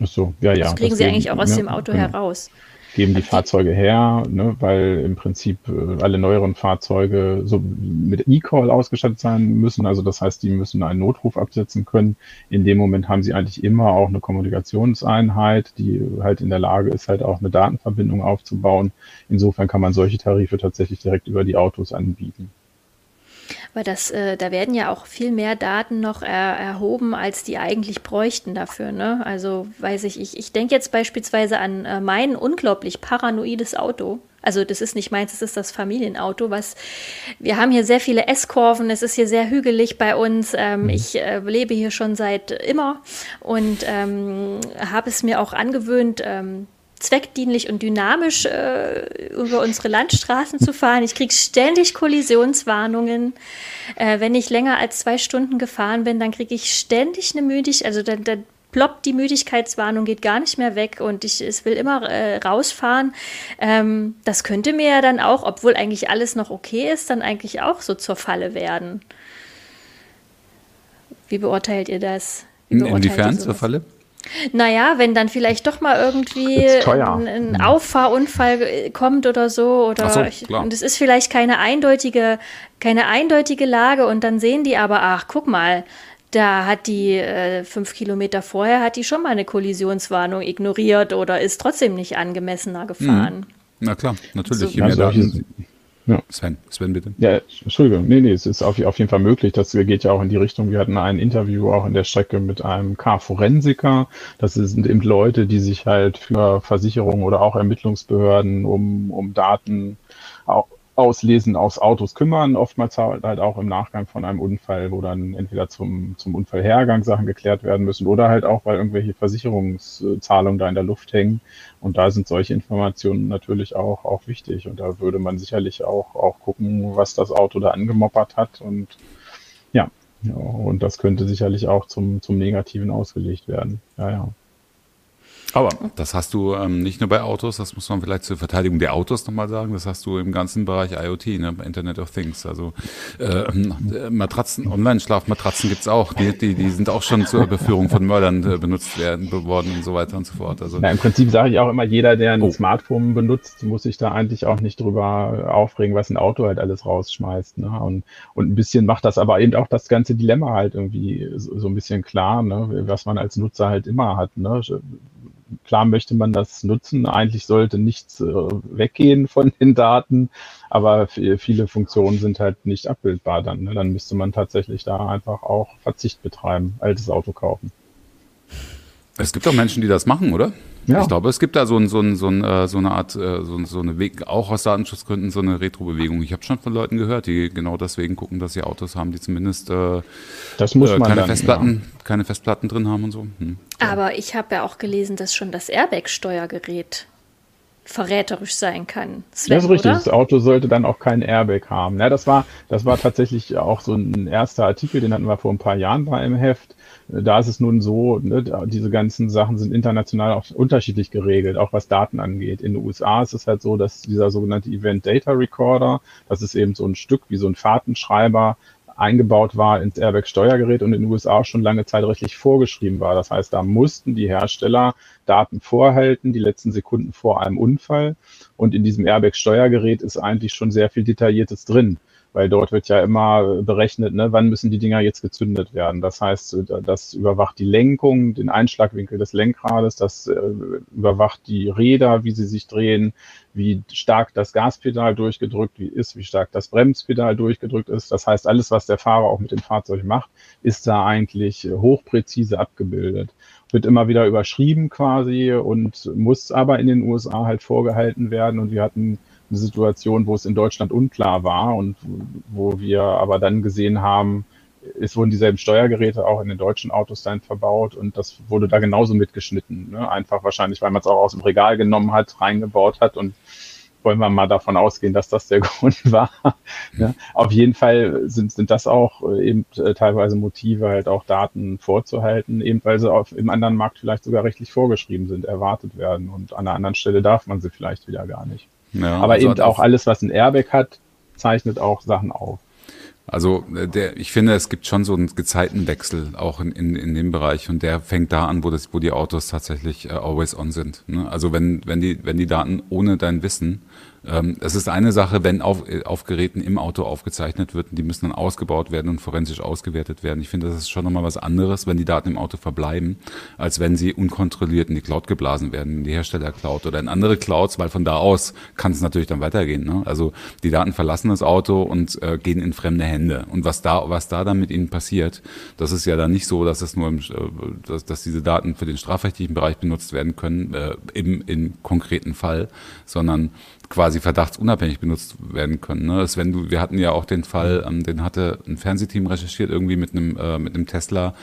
[SPEAKER 4] Ach so, ja, ja.
[SPEAKER 1] Das kriegen sie eigentlich auch aus ja, dem Auto genau. heraus.
[SPEAKER 4] geben die Fahrzeuge her, ne, weil im Prinzip äh, alle neueren Fahrzeuge so mit E-Call ausgestattet sein müssen. Also das heißt, die müssen einen Notruf absetzen können. In dem Moment haben sie eigentlich immer auch eine Kommunikationseinheit, die halt in der Lage ist, halt auch eine Datenverbindung aufzubauen. Insofern kann man solche Tarife tatsächlich direkt über die Autos anbieten.
[SPEAKER 1] Weil das, äh, da werden ja auch viel mehr Daten noch er, erhoben, als die eigentlich bräuchten dafür. Ne? Also weiß ich, ich, ich denke jetzt beispielsweise an äh, mein unglaublich paranoides Auto. Also das ist nicht meins, es ist das Familienauto, was wir haben hier sehr viele S-Kurven, es ist hier sehr hügelig bei uns. Ähm, mhm. Ich äh, lebe hier schon seit immer und ähm, habe es mir auch angewöhnt, ähm, zweckdienlich und dynamisch äh, über unsere Landstraßen zu fahren. Ich kriege ständig Kollisionswarnungen. Äh, wenn ich länger als zwei Stunden gefahren bin, dann kriege ich ständig eine Müdigkeit, also dann, dann ploppt die Müdigkeitswarnung, geht gar nicht mehr weg und ich es will immer äh, rausfahren. Ähm, das könnte mir ja dann auch, obwohl eigentlich alles noch okay ist, dann eigentlich auch so zur Falle werden. Wie beurteilt ihr das?
[SPEAKER 5] Inwiefern zur Falle?
[SPEAKER 1] Naja, wenn dann vielleicht doch mal irgendwie ein, ein, mhm. Auffahrunfall kommt oder so, oder so, ich, und es ist vielleicht keine eindeutige, keine eindeutige Lage und dann sehen die aber, ach, guck mal, da hat die äh, fünf Kilometer vorher hat die schon mal eine Kollisionswarnung ignoriert oder ist trotzdem nicht angemessener gefahren. Mhm.
[SPEAKER 5] Na klar, natürlich. So, je mehr Daten,
[SPEAKER 4] ja. Sven, Sven, bitte. Ja, Entschuldigung. Nee, nee, es ist auf, auf jeden Fall möglich. Das geht ja auch in die Richtung. Wir hatten ein Interview auch in der Strecke mit einem K-Forensiker. Das sind eben Leute, die sich halt für Versicherungen oder auch Ermittlungsbehörden um, um Daten auch Auslesen aus Autos kümmern, oftmals halt, halt auch im Nachgang von einem Unfall, wo dann entweder zum, zum Unfallhergang Sachen geklärt werden müssen oder halt auch, weil irgendwelche Versicherungszahlungen da in der Luft hängen. Und da sind solche Informationen natürlich auch, auch wichtig. Und da würde man sicherlich auch, auch gucken, was das Auto da angemoppert hat. Und ja, und das könnte sicherlich auch zum, zum Negativen ausgelegt werden. Ja, ja.
[SPEAKER 5] Aber das hast du ähm, nicht nur bei Autos, das muss man vielleicht zur Verteidigung der Autos nochmal sagen, das hast du im ganzen Bereich IoT, ne, Internet of Things. Also äh, Matratzen, Online-Schlafmatratzen gibt's auch, die, die, die sind auch schon zur Überführung von Mördern äh, benutzt werden worden und so weiter und so fort.
[SPEAKER 4] Also, ja, Im Prinzip sage ich auch immer, jeder, der ein oh. Smartphone benutzt, muss sich da eigentlich auch nicht drüber aufregen, was ein Auto halt alles rausschmeißt. Ne? Und, und ein bisschen macht das aber eben auch das ganze Dilemma halt irgendwie so, so ein bisschen klar, ne? was man als Nutzer halt immer hat. Ne? Klar möchte man das nutzen. Eigentlich sollte nichts äh, weggehen von den Daten, aber viele Funktionen sind halt nicht abbildbar dann. Ne? Dann müsste man tatsächlich da einfach auch Verzicht betreiben, altes Auto kaufen.
[SPEAKER 5] Es gibt auch Menschen, die das machen, oder? Ja. Ich glaube, es gibt da so, ein, so, ein, so, ein, äh, so eine Art, äh, so, so eine Weg, auch aus Datenschutzgründen, so eine Retro-Bewegung. Ich habe schon von Leuten gehört, die genau deswegen gucken, dass sie Autos haben, die zumindest äh,
[SPEAKER 4] das muss äh,
[SPEAKER 5] keine,
[SPEAKER 4] dann,
[SPEAKER 5] Festplatten, ja. keine Festplatten drin haben und so. Hm.
[SPEAKER 1] Aber ich habe ja auch gelesen, dass schon das Airbag-Steuergerät verräterisch sein kann.
[SPEAKER 4] Sven, das ist richtig. Oder? Das Auto sollte dann auch keinen Airbag haben. Ja, das war, das war tatsächlich auch so ein erster Artikel, den hatten wir vor ein paar Jahren bei im Heft. Da ist es nun so, ne, diese ganzen Sachen sind international auch unterschiedlich geregelt, auch was Daten angeht. In den USA ist es halt so, dass dieser sogenannte Event Data Recorder, das ist eben so ein Stück wie so ein Fahrtenschreiber, eingebaut war ins Airbag-Steuergerät und in den USA schon lange Zeit rechtlich vorgeschrieben war. Das heißt, da mussten die Hersteller Daten vorhalten, die letzten Sekunden vor einem Unfall. Und in diesem Airbag-Steuergerät ist eigentlich schon sehr viel Detailliertes drin weil dort wird ja immer berechnet, ne, wann müssen die Dinger jetzt gezündet werden. Das heißt, das überwacht die Lenkung, den Einschlagwinkel des Lenkrades, das äh, überwacht die Räder, wie sie sich drehen, wie stark das Gaspedal durchgedrückt ist, wie stark das Bremspedal durchgedrückt ist. Das heißt, alles, was der Fahrer auch mit dem Fahrzeug macht, ist da eigentlich hochpräzise abgebildet. Wird immer wieder überschrieben quasi und muss aber in den USA halt vorgehalten werden. Und wir hatten eine Situation, wo es in Deutschland unklar war und wo wir aber dann gesehen haben, es wurden dieselben Steuergeräte auch in den deutschen Autos dann verbaut und das wurde da genauso mitgeschnitten. Ne? Einfach wahrscheinlich, weil man es auch aus dem Regal genommen hat, reingebaut hat und wollen wir mal davon ausgehen, dass das der Grund war. ne? Auf jeden Fall sind, sind das auch äh, eben äh, teilweise Motive, halt auch Daten vorzuhalten, eben weil sie auf, im anderen Markt vielleicht sogar rechtlich vorgeschrieben sind, erwartet werden und an einer anderen Stelle darf man sie vielleicht wieder gar nicht. Ja, Aber also eben auch alles, was ein Airbag hat, zeichnet auch Sachen auf.
[SPEAKER 5] Also äh, der, ich finde, es gibt schon so einen Gezeitenwechsel auch in, in, in dem Bereich und der fängt da an, wo, das, wo die Autos tatsächlich äh, always on sind. Ne? Also wenn, wenn, die, wenn die Daten ohne dein Wissen es ist eine Sache, wenn auf, auf Geräten im Auto aufgezeichnet wird, die müssen dann ausgebaut werden und forensisch ausgewertet werden. Ich finde, das ist schon nochmal was anderes, wenn die Daten im Auto verbleiben, als wenn sie unkontrolliert in die Cloud geblasen werden, in die Hersteller-Cloud oder in andere Clouds, weil von da aus kann es natürlich dann weitergehen. Ne? Also die Daten verlassen das Auto und äh, gehen in fremde Hände. Und was da, was da dann mit ihnen passiert, das ist ja dann nicht so, dass es nur im, äh, dass, dass diese Daten für den strafrechtlichen Bereich benutzt werden können, äh, im, im konkreten Fall, sondern quasi verdachtsunabhängig benutzt werden können. Ne? Sven, du, wir hatten ja auch den Fall, ähm, den hatte ein Fernsehteam recherchiert, irgendwie mit einem, äh, mit einem Tesla,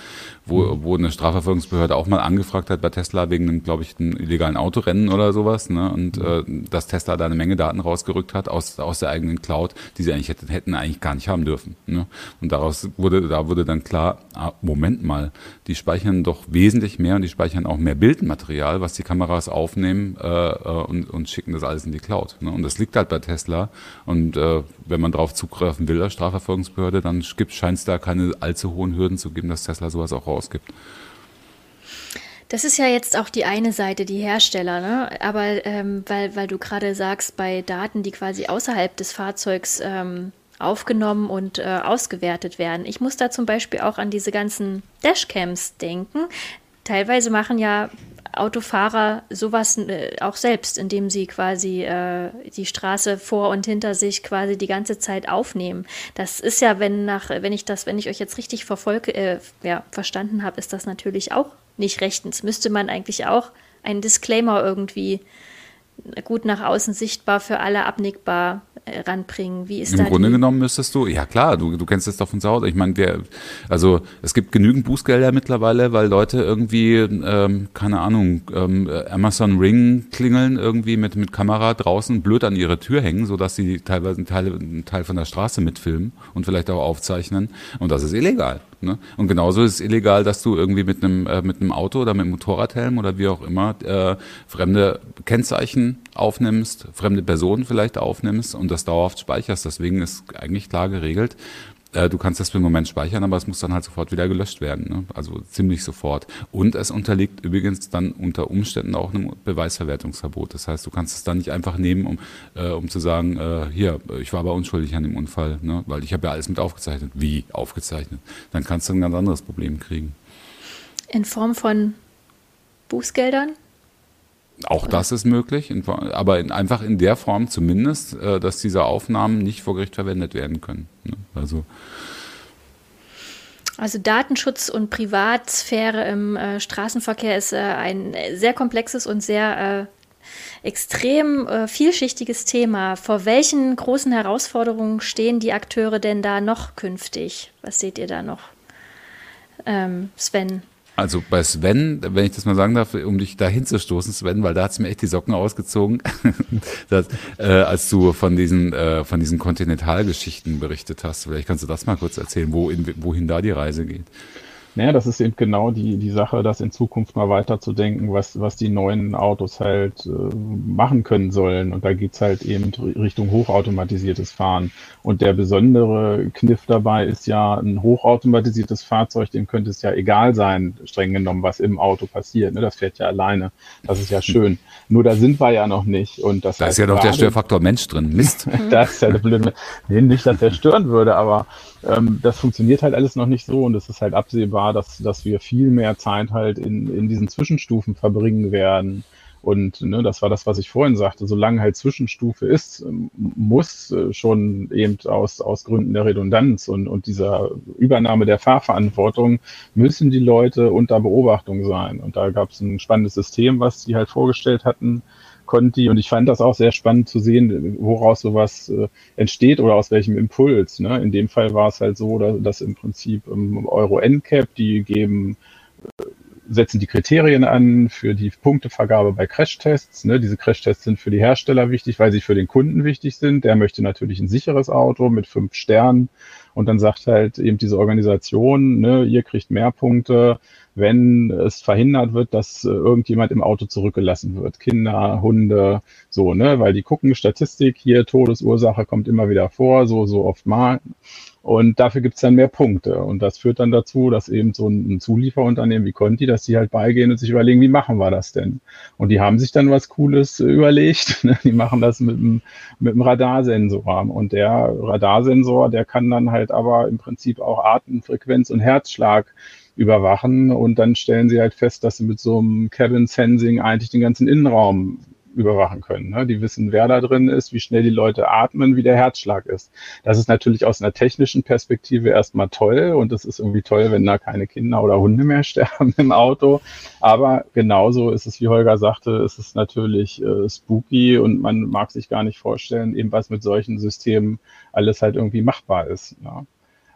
[SPEAKER 5] wo, wo eine Strafverfolgungsbehörde auch mal angefragt hat bei Tesla wegen einem, glaube ich, einem illegalen Autorennen oder sowas. Ne? Und mhm. äh, dass Tesla da eine Menge Daten rausgerückt hat aus, aus der eigenen Cloud, die sie eigentlich hätten, hätten eigentlich gar nicht haben dürfen. Ne? Und daraus wurde, da wurde dann klar, ah, Moment mal, die speichern doch wesentlich mehr und die speichern auch mehr Bildmaterial, was die Kameras aufnehmen äh, äh und, und schicken das alles in die Cloud. Ne? Und das liegt halt bei Tesla. Und äh, wenn man darauf zugreifen will als Strafverfolgungsbehörde, dann scheint es da keine allzu hohen Hürden zu geben, dass Tesla sowas auch rausgibt.
[SPEAKER 1] Das ist ja jetzt auch die eine Seite, die Hersteller, ne? Aber ähm, weil, weil du gerade sagst, bei Daten, die quasi außerhalb des Fahrzeugs ähm, aufgenommen und äh, ausgewertet werden. Ich muss da zum Beispiel auch an diese ganzen Dashcams denken. Teilweise machen ja Autofahrer sowas äh, auch selbst, indem sie quasi äh, die Straße vor und hinter sich quasi die ganze Zeit aufnehmen. Das ist ja, wenn nach, wenn ich das, wenn ich euch jetzt richtig verfolge, äh, ja, verstanden habe, ist das natürlich auch nicht rechtens. Müsste man eigentlich auch einen Disclaimer irgendwie gut nach außen sichtbar für alle abnickbar äh, ranbringen? Wie ist
[SPEAKER 5] Im Grunde die? genommen müsstest du, ja klar, du, du kennst es doch von zu Hause. Ich meine, wir, also es gibt genügend Bußgelder mittlerweile, weil Leute irgendwie, ähm, keine Ahnung, ähm, Amazon Ring klingeln irgendwie mit, mit Kamera draußen blöd an ihre Tür hängen, sodass sie teilweise einen Teil, einen Teil von der Straße mitfilmen und vielleicht auch aufzeichnen. Und das ist illegal. Ne? Und genauso ist es illegal, dass du irgendwie mit einem, äh, mit einem Auto oder mit einem Motorradhelm oder wie auch immer äh, fremde Kennzeichen aufnimmst, fremde Personen vielleicht aufnimmst und das dauerhaft speicherst. Deswegen ist eigentlich klar geregelt, du kannst das für einen Moment speichern, aber es muss dann halt sofort wieder gelöscht werden. Ne? Also ziemlich sofort. Und es unterliegt übrigens dann unter Umständen auch einem Beweisverwertungsverbot. Das heißt, du kannst es dann nicht einfach nehmen, um, äh, um zu sagen, äh, hier, ich war aber unschuldig an dem Unfall, ne? weil ich habe ja alles mit aufgezeichnet. Wie aufgezeichnet? Dann kannst du ein ganz anderes Problem kriegen.
[SPEAKER 1] In Form von Bußgeldern?
[SPEAKER 5] Auch das ist möglich, aber in, einfach in der Form zumindest, äh, dass diese Aufnahmen nicht vor Gericht verwendet werden können. Ne? Also,
[SPEAKER 1] also Datenschutz und Privatsphäre im äh, Straßenverkehr ist äh, ein sehr komplexes und sehr äh, extrem äh, vielschichtiges Thema. Vor welchen großen Herausforderungen stehen die Akteure denn da noch künftig? Was seht ihr da noch, ähm, Sven?
[SPEAKER 5] Also bei Sven, wenn ich das mal sagen darf, um dich da hinzustoßen, Sven, weil da hat es mir echt die Socken ausgezogen, dass, äh, als du von diesen, äh, von diesen Kontinentalgeschichten berichtet hast. Vielleicht kannst du das mal kurz erzählen, wo in, wohin da die Reise geht.
[SPEAKER 4] Naja, das ist eben genau die, die Sache, das in Zukunft mal weiterzudenken, was, was die neuen Autos halt äh, machen können sollen. Und da geht's halt eben Richtung hochautomatisiertes Fahren. Und der besondere Kniff dabei ist ja, ein hochautomatisiertes Fahrzeug, dem könnte es ja egal sein, streng genommen, was im Auto passiert. Ne? Das fährt ja alleine. Das ist ja schön. Nur da sind wir ja noch nicht. Und das
[SPEAKER 5] da ist ja doch der Störfaktor Mensch drin. Mist.
[SPEAKER 4] das ist ja der blöde. Nee, nicht, dass der stören würde, aber ähm, das funktioniert halt alles noch nicht so und es ist halt absehbar, dass, dass wir viel mehr Zeit halt in, in diesen Zwischenstufen verbringen werden. Und ne, das war das, was ich vorhin sagte, solange halt Zwischenstufe ist, ähm, muss äh, schon eben aus, aus Gründen der Redundanz und, und dieser Übernahme der Fahrverantwortung, müssen die Leute unter Beobachtung sein. Und da gab es ein spannendes System, was die halt vorgestellt hatten, Conti. Und ich fand das auch sehr spannend zu sehen, woraus sowas äh, entsteht oder aus welchem Impuls. Ne? In dem Fall war es halt so, dass, dass im Prinzip ähm, Euro NCAP, die geben, äh, setzen die Kriterien an für die Punktevergabe bei Crashtests. Ne? Diese Crashtests sind für die Hersteller wichtig, weil sie für den Kunden wichtig sind. Der möchte natürlich ein sicheres Auto mit fünf Sternen. Und dann sagt halt eben diese Organisation, ne, ihr kriegt mehr Punkte, wenn es verhindert wird, dass äh, irgendjemand im Auto zurückgelassen wird. Kinder, Hunde, so, ne, weil die gucken Statistik hier, Todesursache kommt immer wieder vor, so, so oft mal. Und dafür gibt es dann mehr Punkte. Und das führt dann dazu, dass eben so ein Zulieferunternehmen wie Conti, dass die halt beigehen und sich überlegen, wie machen wir das denn? Und die haben sich dann was Cooles überlegt. Ne? Die machen das mit einem, mit einem Radarsensor. Und der Radarsensor, der kann dann halt aber im Prinzip auch Atemfrequenz und Herzschlag überwachen. Und dann stellen sie halt fest, dass sie mit so einem Cabin Sensing eigentlich den ganzen Innenraum überwachen können. Ne? Die wissen, wer da drin ist, wie schnell die Leute atmen, wie der Herzschlag ist. Das ist natürlich aus einer technischen Perspektive erstmal toll und es ist irgendwie toll, wenn da keine Kinder oder Hunde mehr sterben im Auto. Aber genauso ist es, wie Holger sagte, ist es natürlich äh, spooky und man mag sich gar nicht vorstellen, eben was mit solchen Systemen alles halt irgendwie machbar ist. Ne?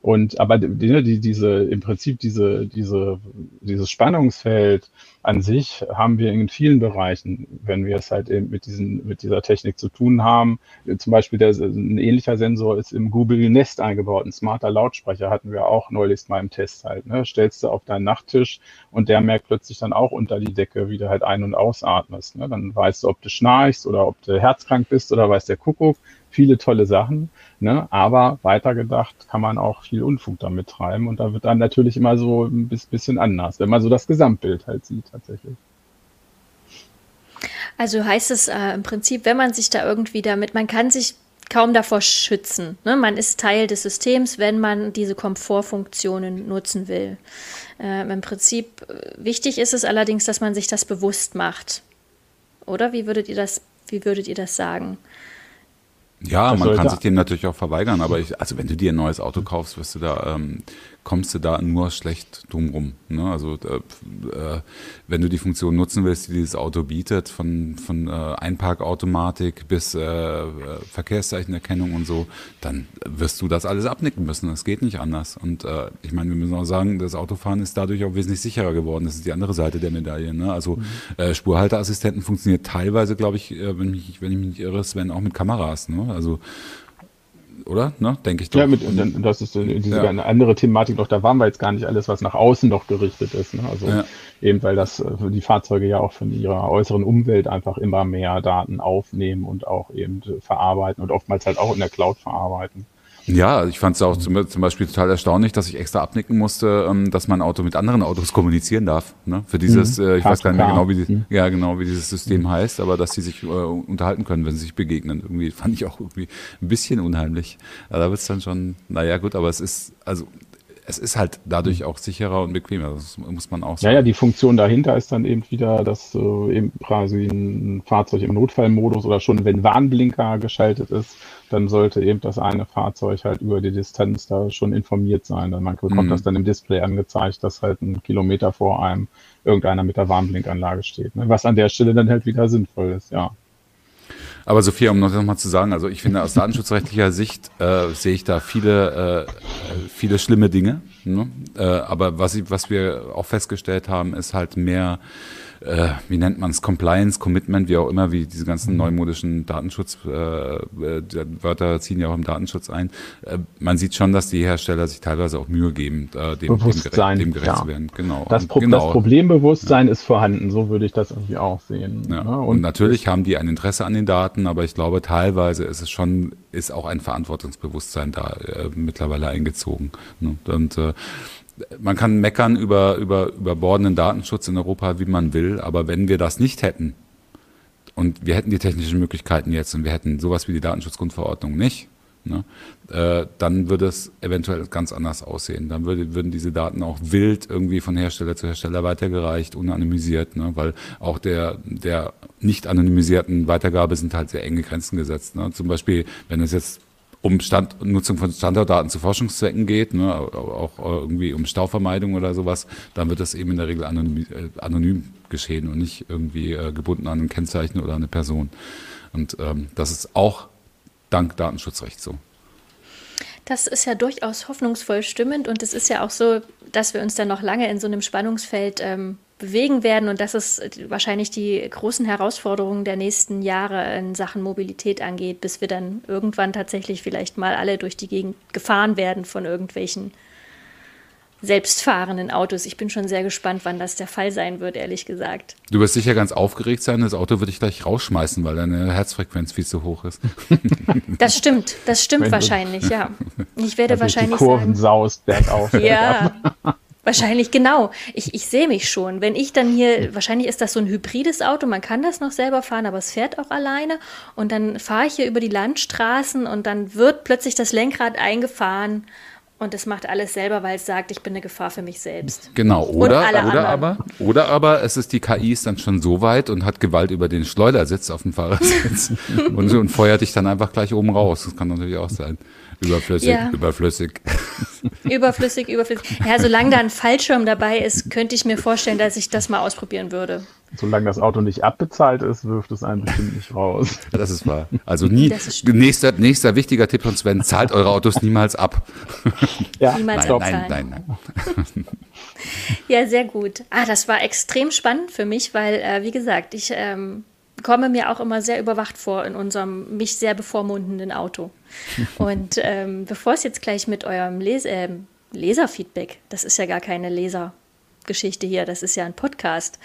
[SPEAKER 4] Und aber die, die, diese, im Prinzip diese, diese, dieses Spannungsfeld an sich haben wir in vielen Bereichen, wenn wir es halt eben mit diesen, mit dieser Technik zu tun haben. Zum Beispiel der, ein ähnlicher Sensor ist im Google Nest eingebaut. Ein smarter Lautsprecher hatten wir auch neulich mal im Test halt. Ne? Stellst du auf deinen Nachttisch und der merkt plötzlich dann auch unter die Decke, wie du halt ein- und ausatmest. Ne? Dann weißt du, ob du schnarchst oder ob du herzkrank bist oder weiß der Kuckuck viele tolle Sachen, ne? aber weitergedacht kann man auch viel Unfug damit treiben und da wird dann natürlich immer so ein bisschen anders, wenn man so das Gesamtbild halt sieht tatsächlich.
[SPEAKER 1] Also heißt es äh, im Prinzip, wenn man sich da irgendwie damit, man kann sich kaum davor schützen. Ne? Man ist Teil des Systems, wenn man diese Komfortfunktionen nutzen will. Äh, Im Prinzip äh, wichtig ist es allerdings, dass man sich das bewusst macht. Oder wie würdet ihr das, wie würdet ihr das sagen?
[SPEAKER 5] Ja, man kann sich dem natürlich auch verweigern, aber ich, also wenn du dir ein neues Auto kaufst, wirst du da ähm, kommst du da nur schlecht drum rum. Ne? Also äh, wenn du die Funktion nutzen willst, die dieses Auto bietet, von, von äh, Einparkautomatik bis äh, Verkehrszeichenerkennung und so, dann wirst du das alles abnicken müssen. Das geht nicht anders. Und äh, ich meine, wir müssen auch sagen, das Autofahren ist dadurch auch wesentlich sicherer geworden. Das ist die andere Seite der Medaille. Ne? Also mhm. äh, Spurhalteassistenten funktioniert teilweise, glaube ich, äh, wenn, ich, wenn ich mich nicht irre, Sven, auch mit Kameras. Ne? Also oder? Ne? Denke ich doch.
[SPEAKER 4] Ja, mit, und das ist diese ja. eine andere Thematik noch, da waren wir jetzt gar nicht alles, was nach außen noch gerichtet ist. Ne? Also ja. eben, weil das äh, die Fahrzeuge ja auch von ihrer äußeren Umwelt einfach immer mehr Daten aufnehmen und auch eben verarbeiten und oftmals halt auch in der Cloud verarbeiten.
[SPEAKER 5] Ja, ich fand es auch zum, zum, Beispiel total erstaunlich, dass ich extra abnicken musste, ähm, dass mein Auto mit anderen Autos kommunizieren darf. Ne? Für dieses, mhm. äh, ich weiß gar nicht mehr genau, wie die, ja genau, wie dieses System mhm. heißt, aber dass sie sich äh, unterhalten können, wenn sie sich begegnen. Irgendwie fand ich auch irgendwie ein bisschen unheimlich. Ja, da wird's dann schon, naja gut, aber es ist, also es ist halt dadurch auch sicherer und bequemer, das muss man auch
[SPEAKER 4] sagen. Ja, ja, die Funktion dahinter ist dann eben wieder, dass äh, eben quasi ein Fahrzeug im Notfallmodus oder schon wenn Warnblinker geschaltet ist, dann sollte eben das eine Fahrzeug halt über die Distanz da schon informiert sein. Dann man bekommt mhm. das dann im Display angezeigt, dass halt ein Kilometer vor einem irgendeiner mit der Warnblinkanlage steht. Ne? Was an der Stelle dann halt wieder sinnvoll ist, ja.
[SPEAKER 5] Aber Sophia, um noch mal zu sagen, also ich finde aus datenschutzrechtlicher Sicht äh, sehe ich da viele, äh, viele schlimme Dinge. Ne? Äh, aber was, ich, was wir auch festgestellt haben, ist halt mehr äh, wie nennt man es, Compliance, Commitment, wie auch immer, wie diese ganzen mhm. neumodischen Datenschutz, äh, äh, ziehen ja auch im Datenschutz ein. Äh, man sieht schon, dass die Hersteller sich teilweise auch Mühe geben, dem, dem, gerecht, dem gerecht ja. zu werden.
[SPEAKER 4] Genau. Das, Pro genau. das Problembewusstsein ja. ist vorhanden, so würde ich das irgendwie auch sehen.
[SPEAKER 5] Ja. Ne? Und, und natürlich haben die ein Interesse an den Daten, aber ich glaube, teilweise ist es schon, ist auch ein Verantwortungsbewusstsein da äh, mittlerweile eingezogen. Ne? Und äh, man kann meckern über, über überbordenden Datenschutz in Europa, wie man will, aber wenn wir das nicht hätten und wir hätten die technischen Möglichkeiten jetzt und wir hätten sowas wie die Datenschutzgrundverordnung nicht, ne, äh, dann würde es eventuell ganz anders aussehen. Dann würde, würden diese Daten auch wild irgendwie von Hersteller zu Hersteller weitergereicht, unanonymisiert, ne, weil auch der, der nicht anonymisierten Weitergabe sind halt sehr enge Grenzen gesetzt. Ne. Zum Beispiel, wenn es jetzt um Stand, Nutzung von Standortdaten zu Forschungszwecken geht, ne, auch irgendwie um Stauvermeidung oder sowas, dann wird das eben in der Regel anonym, äh, anonym geschehen und nicht irgendwie äh, gebunden an ein Kennzeichen oder eine Person. Und ähm, das ist auch dank Datenschutzrecht so.
[SPEAKER 1] Das ist ja durchaus hoffnungsvoll stimmend und es ist ja auch so, dass wir uns dann noch lange in so einem Spannungsfeld ähm, bewegen werden. Und das ist wahrscheinlich die großen Herausforderungen der nächsten Jahre in Sachen Mobilität angeht, bis wir dann irgendwann tatsächlich vielleicht mal alle durch die Gegend gefahren werden von irgendwelchen selbstfahrenden Autos. Ich bin schon sehr gespannt, wann das der Fall sein wird, ehrlich gesagt.
[SPEAKER 5] Du wirst sicher ganz aufgeregt sein, das Auto würde ich gleich rausschmeißen, weil deine Herzfrequenz viel zu hoch ist.
[SPEAKER 1] Das stimmt, das stimmt wahrscheinlich, ja. Ich werde wahrscheinlich
[SPEAKER 4] die Kurven
[SPEAKER 1] sagen,
[SPEAKER 4] saust bergauf.
[SPEAKER 1] ja, wahrscheinlich genau. Ich, ich sehe mich schon. Wenn ich dann hier, wahrscheinlich ist das so ein hybrides Auto, man kann das noch selber fahren, aber es fährt auch alleine. Und dann fahre ich hier über die Landstraßen und dann wird plötzlich das Lenkrad eingefahren und es macht alles selber, weil es sagt, ich bin eine Gefahr für mich selbst.
[SPEAKER 5] Genau, oder, oder
[SPEAKER 1] anderen.
[SPEAKER 5] aber, oder aber es ist die KI ist dann schon so weit und hat Gewalt über den Schleudersitz auf dem Fahrersitz und, und feuert dich dann einfach gleich oben raus. Das kann natürlich auch sein. Überflüssig,
[SPEAKER 1] Ja.
[SPEAKER 5] überflüssig.
[SPEAKER 1] Überflüssig, überflüssig. Ja, solange da ein Fallschirm dabei ist, könnte ich mir vorstellen, dass ich das mal ausprobieren würde.
[SPEAKER 4] Solange das Auto nicht abbezahlt ist, wirft es einen bestimmt nicht raus.
[SPEAKER 5] Ja, Das ist wahr. Also nie, nächster, nächster wichtiger Tipp von Sven, zahlt eure Autos niemals ab.
[SPEAKER 4] Ja,
[SPEAKER 1] Niemals
[SPEAKER 5] Nein,
[SPEAKER 1] abzahlen.
[SPEAKER 5] nein, nein, nein.
[SPEAKER 1] Ja, sehr gut. Ah, das war extrem spannend für mich, weil, äh, wie gesagt, ich ähm, komme mir auch immer sehr überwacht vor in unserem mich sehr bevormundenden Auto. Und ähm, bevor es jetzt gleich mit eurem Les ähm, Leserfeedback, das ist ja gar keine Lesergeschichte hier, das ist ja ein Podcast.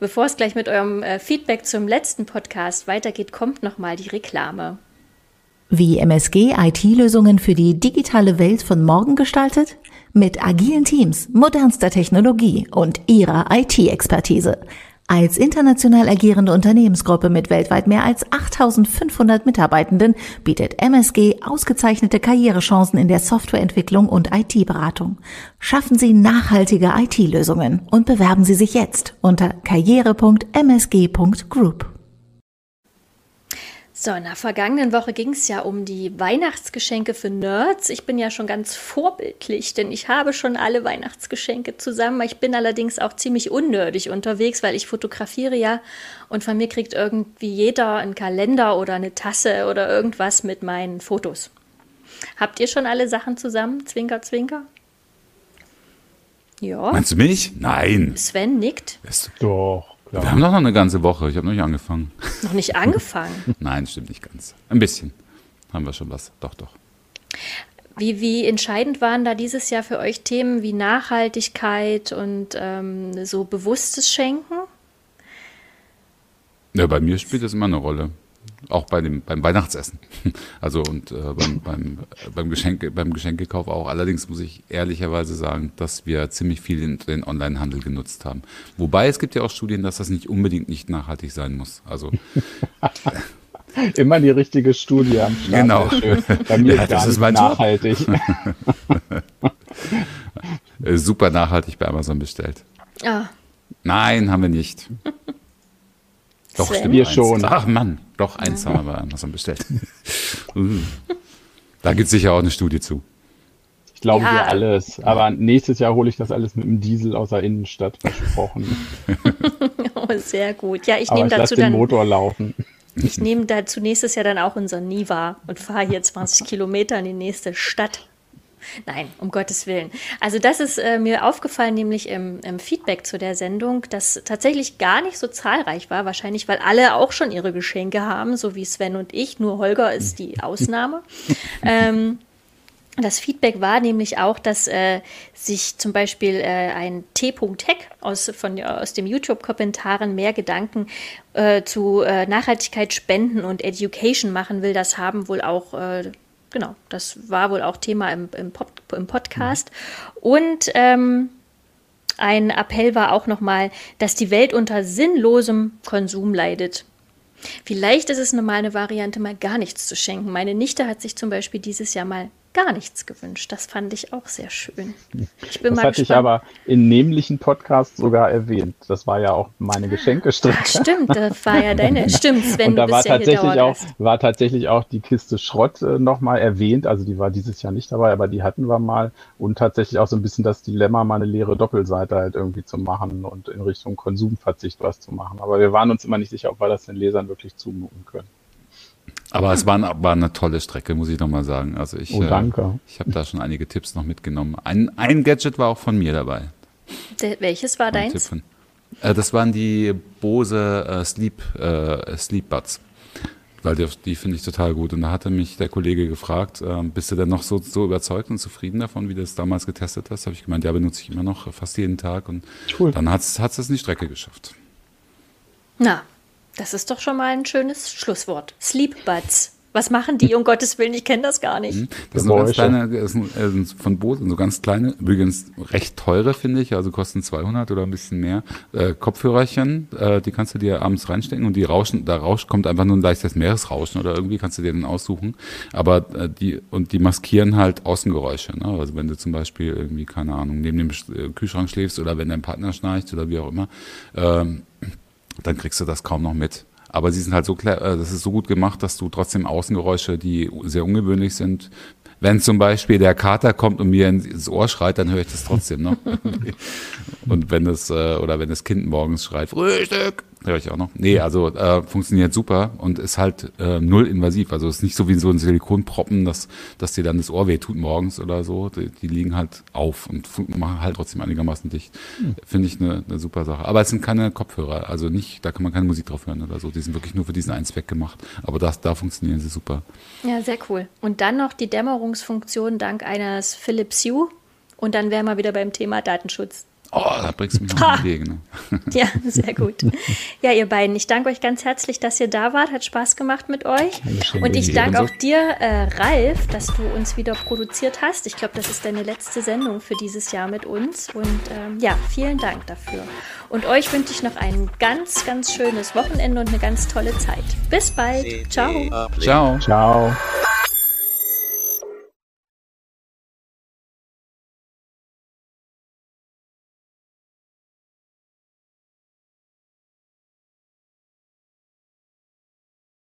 [SPEAKER 1] Bevor es gleich mit eurem äh, Feedback zum letzten Podcast weitergeht, kommt nochmal die Reklame.
[SPEAKER 3] Wie MSG IT-Lösungen für die digitale Welt von morgen gestaltet? Mit agilen Teams, modernster Technologie und ihrer IT-Expertise. Als international agierende Unternehmensgruppe mit weltweit mehr als 8500 Mitarbeitenden bietet MSG ausgezeichnete Karrierechancen in der Softwareentwicklung und IT-Beratung. Schaffen Sie nachhaltige IT-Lösungen und bewerben Sie sich jetzt unter karriere.msg.group.
[SPEAKER 1] So, in der vergangenen Woche ging es ja um die Weihnachtsgeschenke für Nerds. Ich bin ja schon ganz vorbildlich, denn ich habe schon alle Weihnachtsgeschenke zusammen. Ich bin allerdings auch ziemlich unnördig unterwegs, weil ich fotografiere ja und von mir kriegt irgendwie jeder einen Kalender oder eine Tasse oder irgendwas mit meinen Fotos. Habt ihr schon alle Sachen zusammen? Zwinker, zwinker. Ja,
[SPEAKER 5] Meinst du mich? Nein.
[SPEAKER 1] Sven nickt.
[SPEAKER 5] Das-
[SPEAKER 4] Doch,
[SPEAKER 5] Wir
[SPEAKER 4] klar.
[SPEAKER 5] haben doch noch eine ganze Woche. Ich habe noch nicht angefangen.
[SPEAKER 1] Noch nicht angefangen.
[SPEAKER 5] Nein, stimmt nicht ganz. Ein bisschen. Haben wir schon was. Doch, doch.
[SPEAKER 1] Wie, wie entscheidend waren da dieses Jahr für euch Themen wie Nachhaltigkeit und ähm, so bewusstes Schenken?
[SPEAKER 5] Ja, bei mir spielt das immer eine Rolle. Auch bei dem, beim Weihnachtsessen. Also und äh, beim, beim, beim, Geschenke, beim Geschenkekauf auch. Allerdings muss ich ehrlicherweise sagen, dass wir ziemlich viel in den Onlinehandel genutzt haben. Wobei es gibt ja auch Studien, dass das nicht unbedingt nicht nachhaltig sein muss. Also
[SPEAKER 4] Immer die richtige Studie am Start.
[SPEAKER 5] Genau.
[SPEAKER 4] Bei mir
[SPEAKER 5] Ja,
[SPEAKER 4] ist
[SPEAKER 5] das
[SPEAKER 4] gar
[SPEAKER 5] ist
[SPEAKER 4] nicht
[SPEAKER 5] mein
[SPEAKER 4] nachhaltig.
[SPEAKER 5] äh, super nachhaltig bei Amazon bestellt.
[SPEAKER 1] Ah,
[SPEAKER 5] Nein, haben wir nicht. Doch,
[SPEAKER 1] Sven?
[SPEAKER 5] stimmt.
[SPEAKER 4] Wir
[SPEAKER 5] eins.
[SPEAKER 4] schon.
[SPEAKER 5] Ach Mann, doch, eins haben wir bei Amazon bestellt. Uh. da gibt es sicher auch eine Studie zu.
[SPEAKER 4] Ich glaube
[SPEAKER 1] Ja.
[SPEAKER 4] dir alles. Aber nächstes Jahr hole ich das alles mit dem Diesel aus der Innenstadt versprochen.
[SPEAKER 1] oh, sehr gut. Ja, ich nehme dazu
[SPEAKER 4] den
[SPEAKER 1] dann,
[SPEAKER 4] Motor laufen.
[SPEAKER 1] ich nehme dazu nächstes Jahr dann auch unser Niva und fahre hier 20 Kilometer in die nächste Stadt. Nein, um Gottes Willen. Also das ist äh, mir aufgefallen, nämlich im, im Feedback zu der Sendung, das tatsächlich gar nicht so zahlreich war. Wahrscheinlich, weil alle auch schon ihre Geschenke haben, so wie Sven und ich. Nur Holger ist die Ausnahme. ähm, das Feedback war nämlich auch, dass äh, sich zum Beispiel äh, ein T.Hack aus, von, aus dem YouTube-Kommentaren mehr Gedanken äh, zu äh, Nachhaltigkeit, Spenden und Education machen will. Das haben wohl auch, äh, genau, das war wohl auch Thema im, im, Pod, im Podcast. Und ähm, ein Appell war auch nochmal, dass die Welt unter sinnlosem Konsum leidet. Vielleicht ist es mal eine Variante, mal gar nichts zu schenken. Meine Nichte hat sich zum Beispiel dieses Jahr mal gar nichts gewünscht. Das fand ich auch sehr schön. Ich bin
[SPEAKER 4] Das
[SPEAKER 1] mal
[SPEAKER 4] hatte ich
[SPEAKER 1] gespannt.
[SPEAKER 4] aber in nämlichen Podcasts sogar erwähnt. Das war ja auch meine Geschenkestrecke.
[SPEAKER 1] Stimmt, das war ja deine. Stimmt, Sven,
[SPEAKER 4] Und da war tatsächlich auch, war tatsächlich auch die Kiste Schrott äh, nochmal erwähnt. Also die war dieses Jahr nicht dabei, aber die hatten wir mal. Und tatsächlich auch so ein bisschen das Dilemma, mal eine leere Doppelseite halt irgendwie zu machen und in Richtung Konsumverzicht was zu machen. Aber wir waren uns immer nicht sicher, ob wir das den Lesern wirklich zumuten können.
[SPEAKER 5] Aber es war, eine- war eine tolle Strecke, muss ich nochmal sagen. Also ich,
[SPEAKER 4] Oh, danke.
[SPEAKER 5] Äh, ich habe da schon einige Tipps noch mitgenommen. Ein, ein Gadget war auch von mir dabei.
[SPEAKER 1] Der, welches war
[SPEAKER 5] Ein
[SPEAKER 1] deins?
[SPEAKER 5] von- Äh, das waren die Bose äh, Sleep, äh, Sleep Buds. weil die, die finde ich total gut. Und da hatte mich der Kollege gefragt, äh, bist du denn noch so, so überzeugt und zufrieden davon, wie du es damals getestet hast? Habe ich gemeint, ja, benutze ich immer noch fast jeden Tag. Und cool. dann hat es in die Strecke geschafft.
[SPEAKER 1] Na, das ist doch schon mal ein schönes Schlusswort. Sleep Buds. Was machen die, um Gottes Willen? Ich kenne das gar nicht. Mhm.
[SPEAKER 5] Das sind ganz kleine, das sind, äh, von Bose, so ganz kleine, übrigens recht teure, finde ich, also kosten 200 oder ein bisschen mehr, äh, Kopfhörerchen, äh, die kannst du dir abends reinstecken und die rauschen, da rauscht, kommt einfach nur ein leichtes Meeresrauschen oder irgendwie kannst du dir den aussuchen. Aber äh, die, und die maskieren halt Außengeräusche, ne? Also wenn du zum Beispiel irgendwie, keine Ahnung, neben dem äh, Kühlschrank schläfst oder wenn dein Partner schnarcht oder wie auch immer, ähm, dann kriegst du das kaum noch mit. Aber sie sind halt so klar, äh, das ist so gut gemacht, dass du trotzdem Außengeräusche, die sehr ungewöhnlich sind, wenn zum Beispiel der Kater kommt und mir ins Ohr schreit, dann höre ich das trotzdem noch. und wenn es, äh, oder wenn das Kind morgens schreit, Frühstück, höre ich auch noch. Nee, also äh, funktioniert super und ist halt äh, null invasiv. Also ist nicht so wie so ein Silikonproppen, dass, dass dir dann das Ohr weh tut morgens oder so. Die, die liegen halt auf und machen halt trotzdem einigermaßen dicht. Hm. Finde ich eine, eine super Sache. Aber es sind keine Kopfhörer, also nicht, da kann man keine Musik drauf hören oder so. Die sind wirklich nur für diesen einen Zweck gemacht. Aber das, da funktionieren sie super.
[SPEAKER 1] Ja, sehr cool. Und dann noch die Dämmerungsfunktion dank eines Philips Hue. Und dann wären wir wieder beim Thema Datenschutz.
[SPEAKER 5] Oh, da bringst du mich noch Idee. Ne?
[SPEAKER 1] Ja, sehr gut. Ja, ihr beiden, ich danke euch ganz herzlich, dass ihr da wart. Hat Spaß gemacht mit euch. Und ich danke auch dir, äh, Ralf, dass du uns wieder produziert hast. Ich glaube, das ist deine letzte Sendung für dieses Jahr mit uns. Und ähm, ja, vielen Dank dafür. Und euch wünsche ich noch ein ganz, ganz schönes Wochenende und eine ganz tolle Zeit. Bis bald. Ciao.
[SPEAKER 5] Ciao. Ciao.